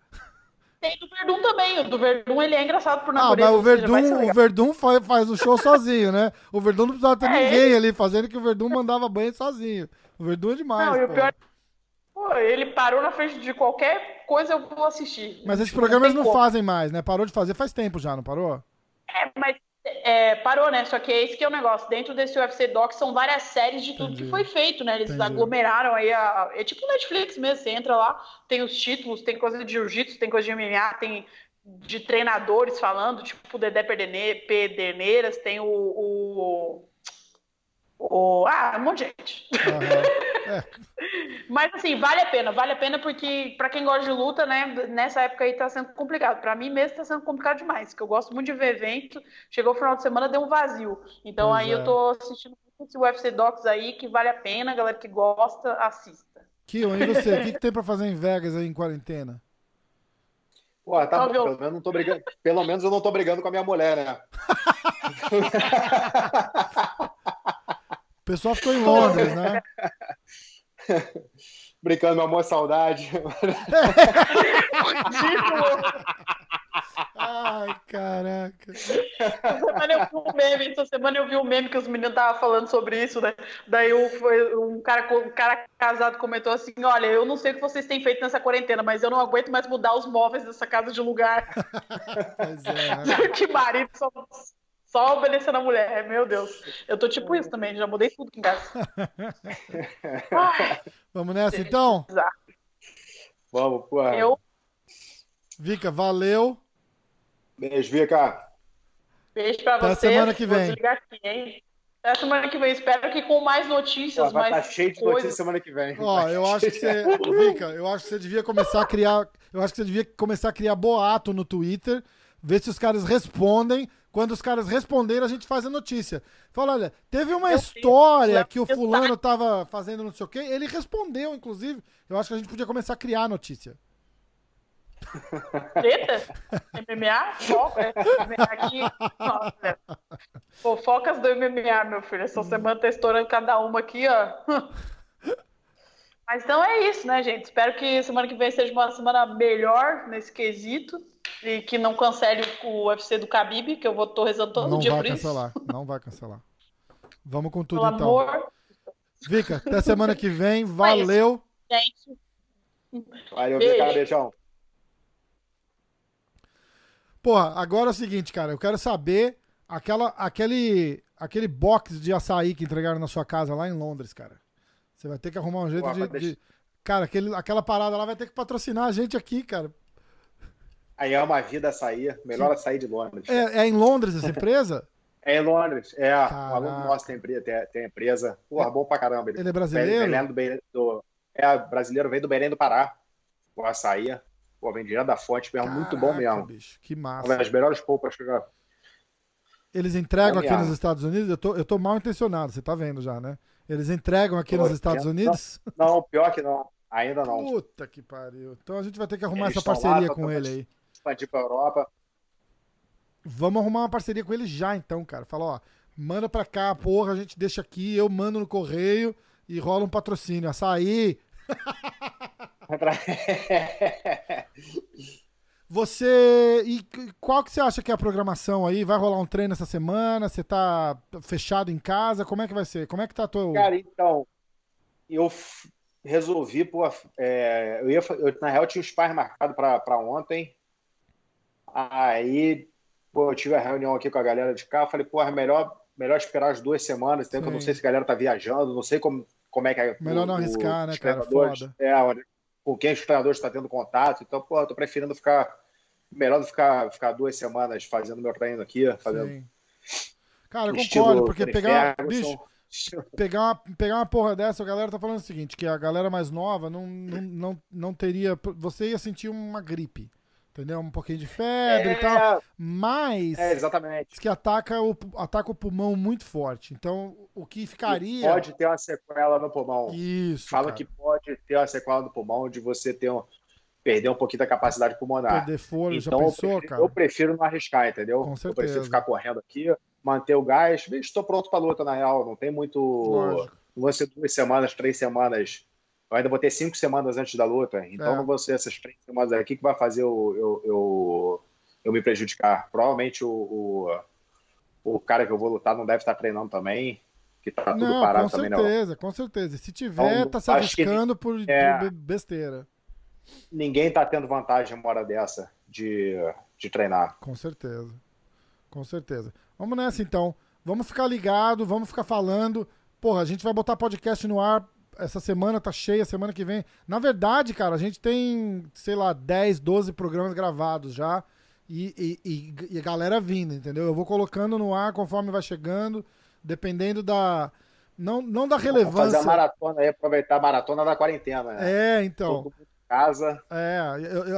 Tem do Verdun também. O do Verdun ele é engraçado por natureza. Ah, mas o Verdun, o Verdun faz, faz o show sozinho, né? O Verdun não precisava ter é, ninguém ele... ali fazendo que o Verdun mandava banho sozinho. O Verdun é demais. Não, e o pior Pô, ele parou na frente de qualquer coisa, eu vou assistir. Mas esses programas não, não fazem mais, né? Parou de fazer faz tempo já, não parou? É, mas é, parou, né? Só que é esse que é o negócio. Dentro desse UFC Doc são várias séries de tudo Entendi. que foi feito, né? Eles Entendi. aglomeraram aí a. É tipo Netflix mesmo. Você entra lá, tem os títulos, tem coisa de jiu-jitsu, tem coisa de MMA, tem de treinadores falando, tipo o Dedé Pederneiras, tem o, o, o. ah, um monte de gente. Uhum. É. Mas assim, vale a pena, vale a pena porque para quem gosta de luta, né, nessa época aí tá sendo complicado. Para mim mesmo tá sendo complicado demais, porque eu gosto muito de ver evento. Chegou o final de semana, deu um vazio. Então pois aí é. eu tô assistindo esse UFC Docs aí que vale a pena, galera que gosta, assista. Kion, e você? o que, que tem para fazer em Vegas aí em quarentena? Pô, tá bom, pelo menos, não tô brigando, pelo menos eu não tô brigando com a minha mulher, né? o pessoal ficou em Londres, né? Brincando, meu amor, saudade. Ai, caraca. Essa semana eu vi um meme, essa semana eu vi um meme que os meninos estavam falando sobre isso, né? Daí um cara, um cara casado comentou assim: Olha, eu não sei o que vocês têm feito nessa quarentena, mas eu não aguento mais mudar os móveis dessa casa de lugar. Pois é. Né? que marido só só obedecendo a mulher, meu Deus. Eu tô tipo isso também, já mudei tudo aqui em casa. Vamos nessa então? Vamos, porra. Eu. Vika, valeu. Beijo, Vika. Beijo pra Até você. semana que vem. Aqui, Até semana que vem. Espero que com mais notícias, Pô, mais. Tá cheio de notícias semana que vem. Ó, eu acho que você. Vika, eu acho que você devia começar a criar. Eu acho que você devia começar a criar boato no Twitter, ver se os caras respondem quando os caras responderam, a gente faz a notícia. Fala, olha, teve uma eu história que o fulano tava fazendo não sei o quê. Ele respondeu, inclusive. Eu acho que a gente podia começar a criar a notícia. Treta? MMA? Foca? É, aqui. Nossa. Fofocas do MMA, meu filho. Essa semana tá estourando cada uma aqui, ó. Mas então é isso, né, gente? Espero que semana que vem seja uma semana melhor nesse quesito. E que não cancele o UFC do Khabib, que eu vou tô rezando todo não dia vai por cancelar, isso. Não vai cancelar. Vamos com tudo Pelo então. Amor. Vika, até semana que vem. Valeu. Gente. Valeu, Vika. Beijão. Porra, agora é o seguinte, cara. Eu quero saber aquela, aquele, aquele box de açaí que entregaram na sua casa lá em Londres, cara. Você vai ter que arrumar um jeito de, de, Cara, aquele, aquela parada lá vai ter que patrocinar a gente aqui, cara. Aí é uma vida sair, melhor açaí de Londres. É, é em Londres essa empresa? é em Londres, é. Caraca. Um aluno nosso tem, tem, tem empresa. Porra, é, bom pra caramba. Ele, ele é brasileiro? Belém do, do, é, brasileiro, vem do Belém do Pará. O açaí. Pô, vem direto da fonte mesmo, Caraca, muito bom mesmo. Bicho, que massa. Uma das melhores polpas que eu Eles entregam aqui nos Estados Unidos? Eu tô, eu tô mal intencionado, você tá vendo já, né? Eles entregam aqui Pô, nos Estados Unidos? Não, não, pior que não. Ainda não. Puta que pariu. Então a gente vai ter que arrumar Eles essa lá, parceria tá com ele aí. Expandir pra Europa. Vamos arrumar uma parceria com ele já, então, cara. Fala, ó, manda pra cá, porra, a gente deixa aqui, eu mando no correio e rola um patrocínio. Açaí. Você. E qual que você acha que é a programação aí? Vai rolar um treino essa semana? Você tá fechado em casa? Como é que vai ser? Como é que tá teu. Cara, então, eu resolvi, pô, é, eu ia, eu, na real, eu tinha o spar marcado para ontem. Aí, pô, eu tive a reunião aqui com a galera de cá. Falei, pô, é melhor, melhor esperar as duas semanas. Tempo, eu não sei se a galera tá viajando, não sei como, como é que é. Melhor o- não arriscar, né, cara? Foda. É, olha, com quem os treinadores estão tendo contato. Então, pô, eu tô preferindo ficar. Melhor do que ficar, ficar duas semanas fazendo meu treino aqui, fazendo Sim. Cara, eu concordo, porque pegar. Bicho, pegar uma, pegar uma porra dessa, a galera tá falando o seguinte, que a galera mais nova não, não, não, não teria. Você ia sentir uma gripe. Entendeu? Um pouquinho de febre e tal. Mas É, exatamente. que ataca o, ataca o pulmão muito forte. Então, o que ficaria. Pode ter uma sequela no pulmão. Isso. Fala cara. que pode ter uma sequela no pulmão de você ter um, perder um pouquinho da capacidade pulmonar. Perder fôlego, então, já eu pensou, prefiro, cara? eu prefiro não arriscar, entendeu? Com eu certeza. prefiro ficar correndo aqui, manter o gás. Estou pronto para luta, na real. Não tem muito. Lógico. Não vão ser duas semanas, três semanas. Eu ainda vou ter cinco semanas antes da luta. Então É. não vão ser essas três semanas aqui que vai fazer eu, eu, eu, eu me prejudicar. Provavelmente o, o, o cara que eu vou lutar não deve estar treinando também. Que tá tudo Não, parado com também, não. certeza, com certeza. Se tiver, Então, tá se acho que- arriscando por, é. por be- besteira. ninguém tá tendo vantagem uma hora dessa de, de treinar. Com certeza. Com certeza. Vamos nessa então. Vamos ficar ligado, vamos ficar falando. Porra, a gente vai botar podcast no ar essa semana, tá cheia, semana que vem. Na verdade, cara, a gente tem, sei lá, 10, 12 programas gravados já. E, e, e- e a galera vindo, entendeu? Eu vou colocando no ar conforme vai chegando, dependendo da. Não, não da Vamos fazer relevância. a maratona aí, aproveitar a maratona da quarentena, né? É, então. Casa. É,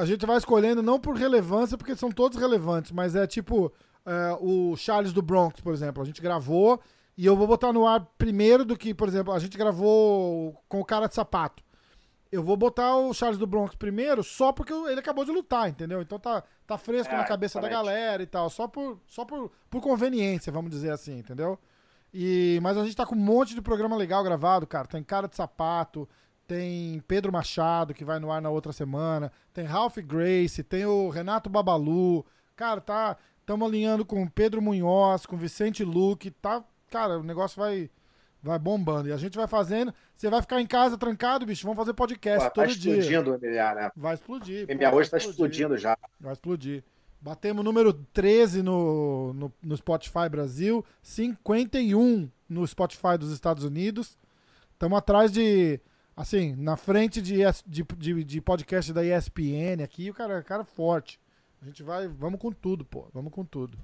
a gente vai escolhendo não por relevância, porque são todos relevantes, mas é tipo é, o Charles do Bronx, por exemplo. A gente gravou e eu vou botar no ar primeiro do que, por exemplo, a gente gravou com o cara de sapato. Eu vou botar o Charles do Bronx primeiro só porque ele acabou de lutar, entendeu? Então tá, tá fresco É, na cabeça da exatamente. galera e tal, só por, só por, por conveniência, vamos dizer assim, entendeu? E, mas a gente tá com um monte de programa legal gravado, cara. Tem Cara de Sapato, tem Pedro Machado, que vai no ar na outra semana, tem Ralph Grace, tem o Renato Babalu. Cara, tá. Estamos alinhando com o Pedro Munhoz, com o Vicente Luque. Tá, cara, o negócio vai, vai bombando. E a gente vai fazendo. Você vai ficar em casa trancado, bicho? Vamos fazer podcast Pô, tá todo dia. explodindo o MMA, né? Vai explodir. O vai hoje tá explodindo já. Vai explodir. Batemos número 13 no, no, no Spotify Brasil, 51 no Spotify dos Estados Unidos. Estamos atrás de, assim, na frente de, de, de, de podcast da ESPN aqui, o cara, cara forte. A gente vai, vamos com tudo, pô, vamos com tudo.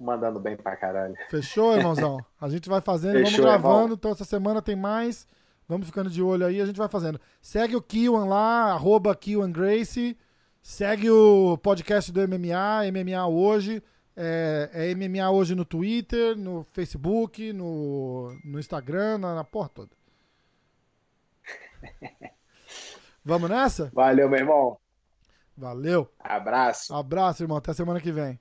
Mandando bem pra caralho. Fechou, irmãozão? A gente vai fazendo, vamos Fechou, gravando. irmão. Então essa semana tem mais. Vamos ficando de olho aí, a gente vai fazendo. Segue o Kiwan lá, arroba Kiwan Gracie. Segue o podcast do MMA, MMA Hoje. É, é MMA Hoje no Twitter, no Facebook, no, no Instagram, na, na porra toda. Vamos nessa? Valeu, meu irmão. Valeu. Abraço. Abraço, irmão. Até semana que vem.